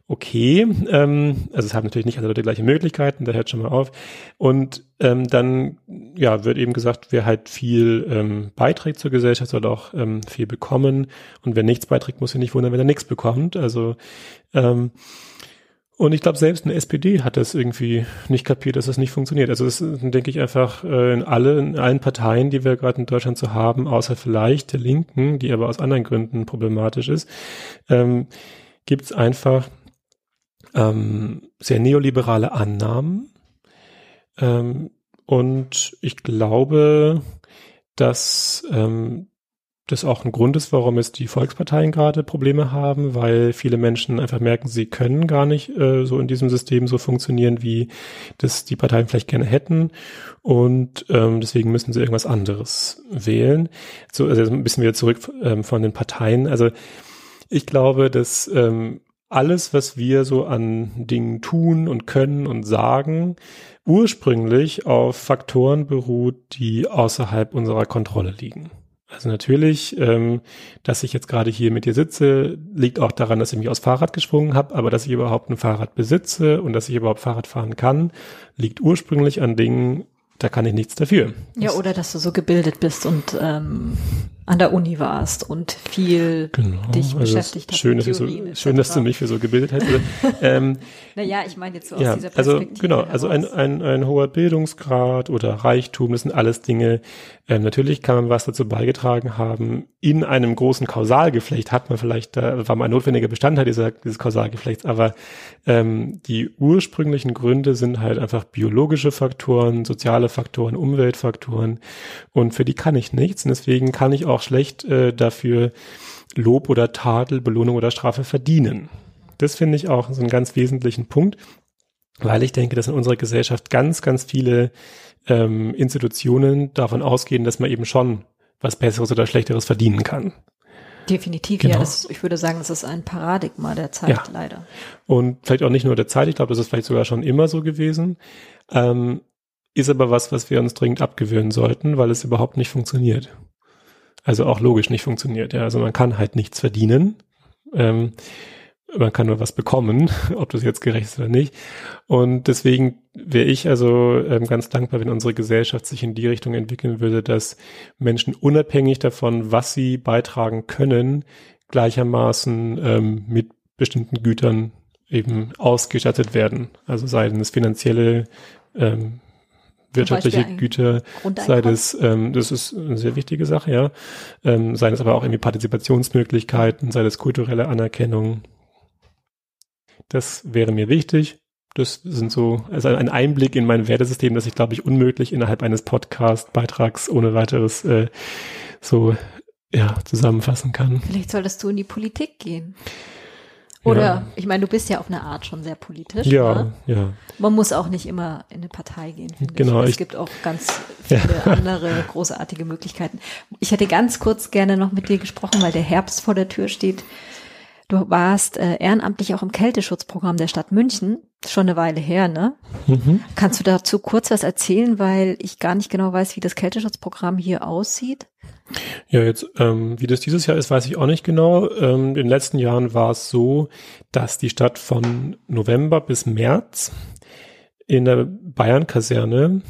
okay. Ähm, also es haben natürlich nicht alle Leute gleiche Möglichkeiten, da hört schon mal auf. Und ähm, dann ja wird eben gesagt, wer halt viel ähm, beiträgt zur Gesellschaft, soll auch ähm, viel bekommen. Und wer nichts beiträgt, muss sich nicht wundern, wenn er nichts bekommt. Also ähm, und ich glaube, selbst eine SPD hat das irgendwie nicht kapiert, dass das nicht funktioniert. Also das denke ich einfach äh, in, alle, in allen Parteien, die wir gerade in Deutschland so haben, außer vielleicht der Linken, die aber aus anderen Gründen problematisch ist, ähm, gibt es einfach ähm, sehr neoliberale Annahmen. Ähm, und ich glaube, dass ähm, das auch ein Grund ist, warum es die Volksparteien gerade Probleme haben, weil viele Menschen einfach merken, sie können gar nicht äh, so in diesem System so funktionieren, wie das die Parteien vielleicht gerne hätten. Und ähm, deswegen müssen sie irgendwas anderes wählen. So, also ein bisschen wieder zurück ähm, von den Parteien. Also ich glaube, dass ähm, alles, was wir so an Dingen tun und können und sagen, ursprünglich auf Faktoren beruht, die außerhalb unserer Kontrolle liegen. Also natürlich, ähm, dass ich jetzt gerade hier mit dir sitze, liegt auch daran, dass ich mich aufs Fahrrad geschwungen habe, aber dass ich überhaupt ein Fahrrad besitze und dass ich überhaupt Fahrrad fahren kann, liegt ursprünglich an Dingen, da kann ich nichts dafür. Ja, oder dass du so gebildet bist und ähm, an der Uni warst und viel genau, dich also beschäftigt hast. Schön, dass, so, schön dass du mich für so gebildet hast. ähm, naja, ich meine jetzt so ja, aus dieser also Perspektive. Also genau, also ein, ein, ein hoher Bildungsgrad oder Reichtum, das sind alles Dinge. Ähm, natürlich kann man was dazu beigetragen haben. In einem großen Kausalgeflecht hat man vielleicht, da war mal ein notwendiger Bestandteil dieser, dieses Kausalgeflechts, aber ähm, die ursprünglichen Gründe sind halt einfach biologische Faktoren, soziale Faktoren, Umweltfaktoren und für die kann ich nichts und deswegen kann ich auch auch schlecht äh, dafür Lob oder Tadel, Belohnung oder Strafe verdienen. Das finde ich auch so einen ganz wesentlichen Punkt, weil ich denke, dass in unserer Gesellschaft ganz, ganz viele ähm, Institutionen davon ausgehen, dass man eben schon was Besseres oder Schlechteres verdienen kann. Definitiv, genau. ja. Das, ich würde sagen, das ist ein Paradigma der Zeit, ja. leider. Und vielleicht auch nicht nur der Zeit, ich glaube, das ist vielleicht sogar schon immer so gewesen. Ähm, ist aber was, was wir uns dringend abgewöhnen sollten, weil es überhaupt nicht funktioniert also auch logisch nicht funktioniert. Ja, also man kann halt nichts verdienen. Ähm, man kann nur was bekommen, ob das jetzt gerecht ist oder nicht. Und deswegen wäre ich also ähm, ganz dankbar, wenn unsere Gesellschaft sich in die Richtung entwickeln würde, dass Menschen unabhängig davon, was sie beitragen können, gleichermaßen ähm, mit bestimmten Gütern eben ausgestattet werden. Also sei es finanzielle ähm, wirtschaftliche Güter, sei das, ähm, das ist eine sehr wichtige Sache, ja, ähm, sei das aber auch irgendwie Partizipationsmöglichkeiten, sei das kulturelle Anerkennung. Das wäre mir wichtig. Das sind so, also ein Einblick in mein Wertesystem, das ich glaube ich unmöglich innerhalb eines Podcast-Beitrags ohne weiteres äh, so ja zusammenfassen kann. Vielleicht solltest du in die Politik gehen. Oder, ja. ich meine, du bist ja auf eine Art schon sehr politisch. Ja, ne? ja. Man muss auch nicht immer in eine Partei gehen. Genau. Ich. Es gibt auch ganz viele ja. andere großartige Möglichkeiten. Ich hätte ganz kurz gerne noch mit dir gesprochen, weil der Herbst vor der Tür steht. Du warst äh, ehrenamtlich auch im Kälteschutzprogramm der Stadt München. Schon eine Weile her, ne? Mhm. Kannst du dazu kurz was erzählen, weil ich gar nicht genau weiß, wie das Kälteschutzprogramm hier aussieht? Ja, jetzt, ähm, wie das dieses Jahr ist, weiß ich auch nicht genau. Ähm, in den letzten Jahren war es so, dass die Stadt von November bis März in der Bayern-Kaserne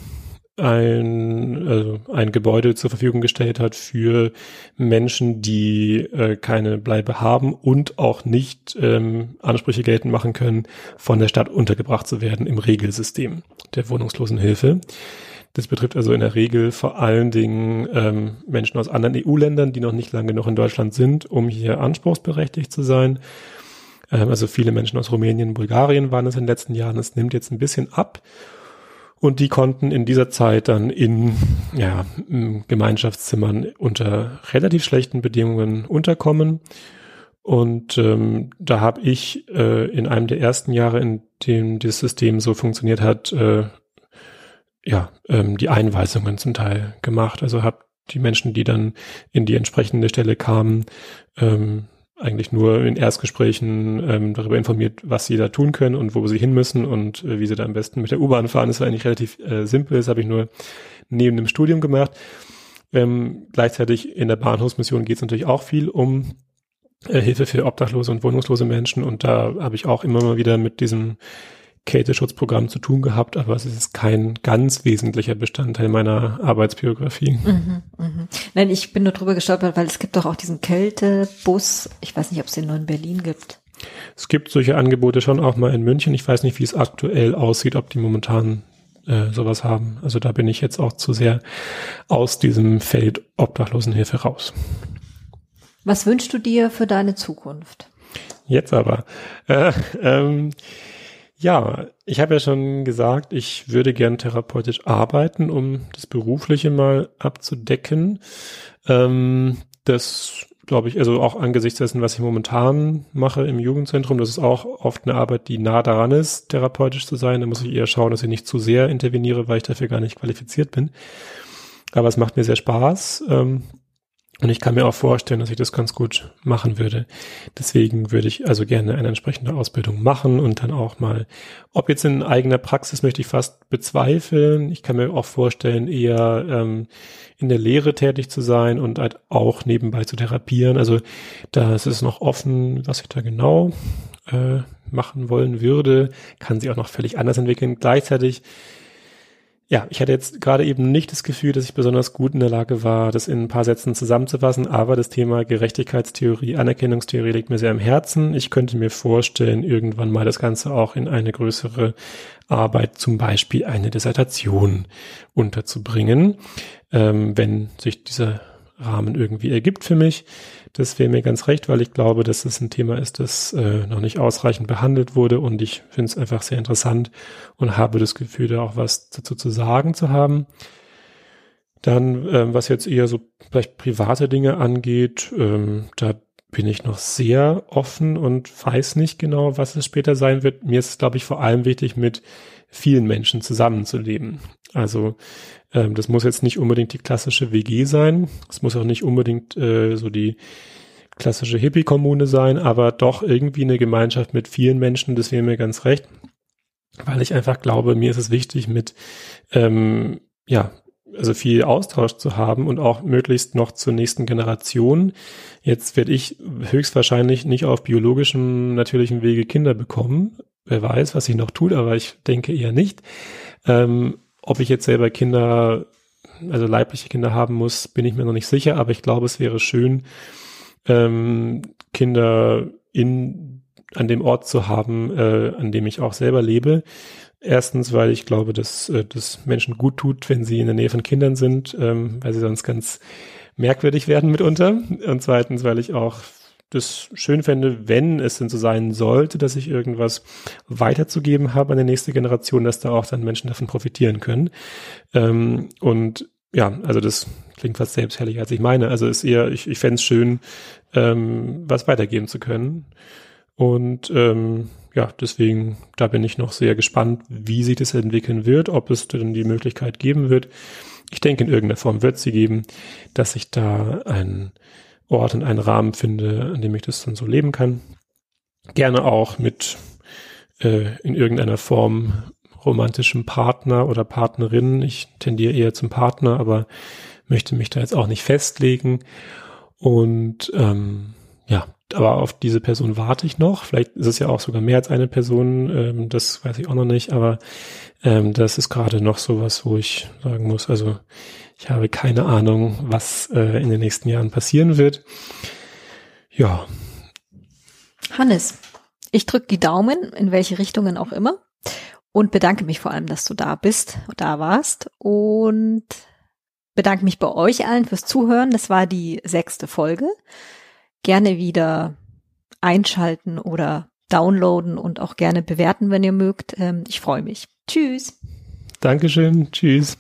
ein, also ein Gebäude zur Verfügung gestellt hat für Menschen, die äh, keine Bleibe haben und auch nicht ähm, Ansprüche geltend machen können, von der Stadt untergebracht zu werden im Regelsystem der Wohnungslosenhilfe. Das betrifft also in der Regel vor allen Dingen ähm, Menschen aus anderen EU-Ländern, die noch nicht lange genug in Deutschland sind, um hier anspruchsberechtigt zu sein. Ähm, also viele Menschen aus Rumänien, Bulgarien waren es in den letzten Jahren. Es nimmt jetzt ein bisschen ab. Und die konnten in dieser Zeit dann in ja, Gemeinschaftszimmern unter relativ schlechten Bedingungen unterkommen. Und ähm, da habe ich äh, in einem der ersten Jahre, in dem das System so funktioniert hat, äh, ja, ähm, die Einweisungen zum Teil gemacht. Also habe die Menschen, die dann in die entsprechende Stelle kamen, ähm, eigentlich nur in Erstgesprächen ähm, darüber informiert, was sie da tun können und wo sie hin müssen und äh, wie sie da am besten mit der U-Bahn fahren. Das war eigentlich relativ äh, simpel. Das habe ich nur neben dem Studium gemacht. Ähm, gleichzeitig in der Bahnhofsmission geht es natürlich auch viel um äh, Hilfe für obdachlose und wohnungslose Menschen und da habe ich auch immer mal wieder mit diesem Kälteschutzprogramm zu tun gehabt, aber es ist kein ganz wesentlicher Bestandteil meiner Arbeitsbiografie. Mhm, mh. Nein, ich bin nur drüber gestolpert, weil es gibt doch auch diesen Kältebus. Ich weiß nicht, ob es den nur in Berlin gibt. Es gibt solche Angebote schon auch mal in München. Ich weiß nicht, wie es aktuell aussieht, ob die momentan äh, sowas haben. Also da bin ich jetzt auch zu sehr aus diesem Feld Obdachlosenhilfe raus. Was wünschst du dir für deine Zukunft? Jetzt aber. Äh, ähm, ja, ich habe ja schon gesagt, ich würde gern therapeutisch arbeiten, um das Berufliche mal abzudecken. Ähm, das glaube ich, also auch angesichts dessen, was ich momentan mache im Jugendzentrum, das ist auch oft eine Arbeit, die nah daran ist, therapeutisch zu sein. Da muss ich eher schauen, dass ich nicht zu sehr interveniere, weil ich dafür gar nicht qualifiziert bin. Aber es macht mir sehr Spaß. Ähm, und ich kann mir auch vorstellen, dass ich das ganz gut machen würde. Deswegen würde ich also gerne eine entsprechende Ausbildung machen und dann auch mal, ob jetzt in eigener Praxis möchte ich fast bezweifeln. Ich kann mir auch vorstellen, eher ähm, in der Lehre tätig zu sein und halt auch nebenbei zu therapieren. Also da ist noch offen, was ich da genau äh, machen wollen würde. Kann sich auch noch völlig anders entwickeln. Gleichzeitig ja, ich hatte jetzt gerade eben nicht das Gefühl, dass ich besonders gut in der Lage war, das in ein paar Sätzen zusammenzufassen, aber das Thema Gerechtigkeitstheorie, Anerkennungstheorie liegt mir sehr am Herzen. Ich könnte mir vorstellen, irgendwann mal das Ganze auch in eine größere Arbeit, zum Beispiel eine Dissertation unterzubringen, ähm, wenn sich dieser Rahmen irgendwie ergibt für mich. Das wäre mir ganz recht, weil ich glaube, dass es ein Thema ist, das äh, noch nicht ausreichend behandelt wurde und ich finde es einfach sehr interessant und habe das Gefühl, da auch was dazu zu sagen zu haben. Dann, ähm, was jetzt eher so vielleicht private Dinge angeht, ähm, da bin ich noch sehr offen und weiß nicht genau, was es später sein wird. Mir ist es, glaube ich, vor allem wichtig, mit vielen Menschen zusammenzuleben. Also ähm, das muss jetzt nicht unbedingt die klassische WG sein. Es muss auch nicht unbedingt äh, so die klassische Hippie-Kommune sein, aber doch irgendwie eine Gemeinschaft mit vielen Menschen, das wäre mir ganz recht. Weil ich einfach glaube, mir ist es wichtig, mit ähm, ja, also viel Austausch zu haben und auch möglichst noch zur nächsten Generation. Jetzt werde ich höchstwahrscheinlich nicht auf biologischem natürlichen Wege Kinder bekommen. Wer weiß, was sich noch tut, aber ich denke eher nicht. Ähm, ob ich jetzt selber Kinder, also leibliche Kinder haben muss, bin ich mir noch nicht sicher, aber ich glaube, es wäre schön, ähm, Kinder in an dem Ort zu haben, äh, an dem ich auch selber lebe. Erstens, weil ich glaube, dass äh, das Menschen gut tut, wenn sie in der Nähe von Kindern sind, ähm, weil sie sonst ganz merkwürdig werden mitunter. Und zweitens, weil ich auch das schön fände, wenn es denn so sein sollte, dass ich irgendwas weiterzugeben habe an die nächste Generation, dass da auch dann Menschen davon profitieren können. Ähm, und ja, also das klingt fast selbstherrlich, als ich meine. Also ist eher, ich, ich fände es schön, ähm, was weitergeben zu können. Und ähm, ja, deswegen, da bin ich noch sehr gespannt, wie sich das entwickeln wird, ob es denn die Möglichkeit geben wird. Ich denke, in irgendeiner Form wird sie geben, dass ich da ein Ort und einen Rahmen finde, an dem ich das dann so leben kann. Gerne auch mit äh, in irgendeiner Form romantischem Partner oder Partnerin. Ich tendiere eher zum Partner, aber möchte mich da jetzt auch nicht festlegen. Und ähm, ja, aber auf diese Person warte ich noch. Vielleicht ist es ja auch sogar mehr als eine Person, ähm, das weiß ich auch noch nicht, aber ähm, das ist gerade noch sowas, wo ich sagen muss, also ich habe keine Ahnung, was äh, in den nächsten Jahren passieren wird. Ja. Hannes, ich drücke die Daumen, in welche Richtungen auch immer. Und bedanke mich vor allem, dass du da bist, da warst. Und bedanke mich bei euch allen fürs Zuhören. Das war die sechste Folge. Gerne wieder einschalten oder downloaden und auch gerne bewerten, wenn ihr mögt. Ähm, ich freue mich. Tschüss. Dankeschön. Tschüss.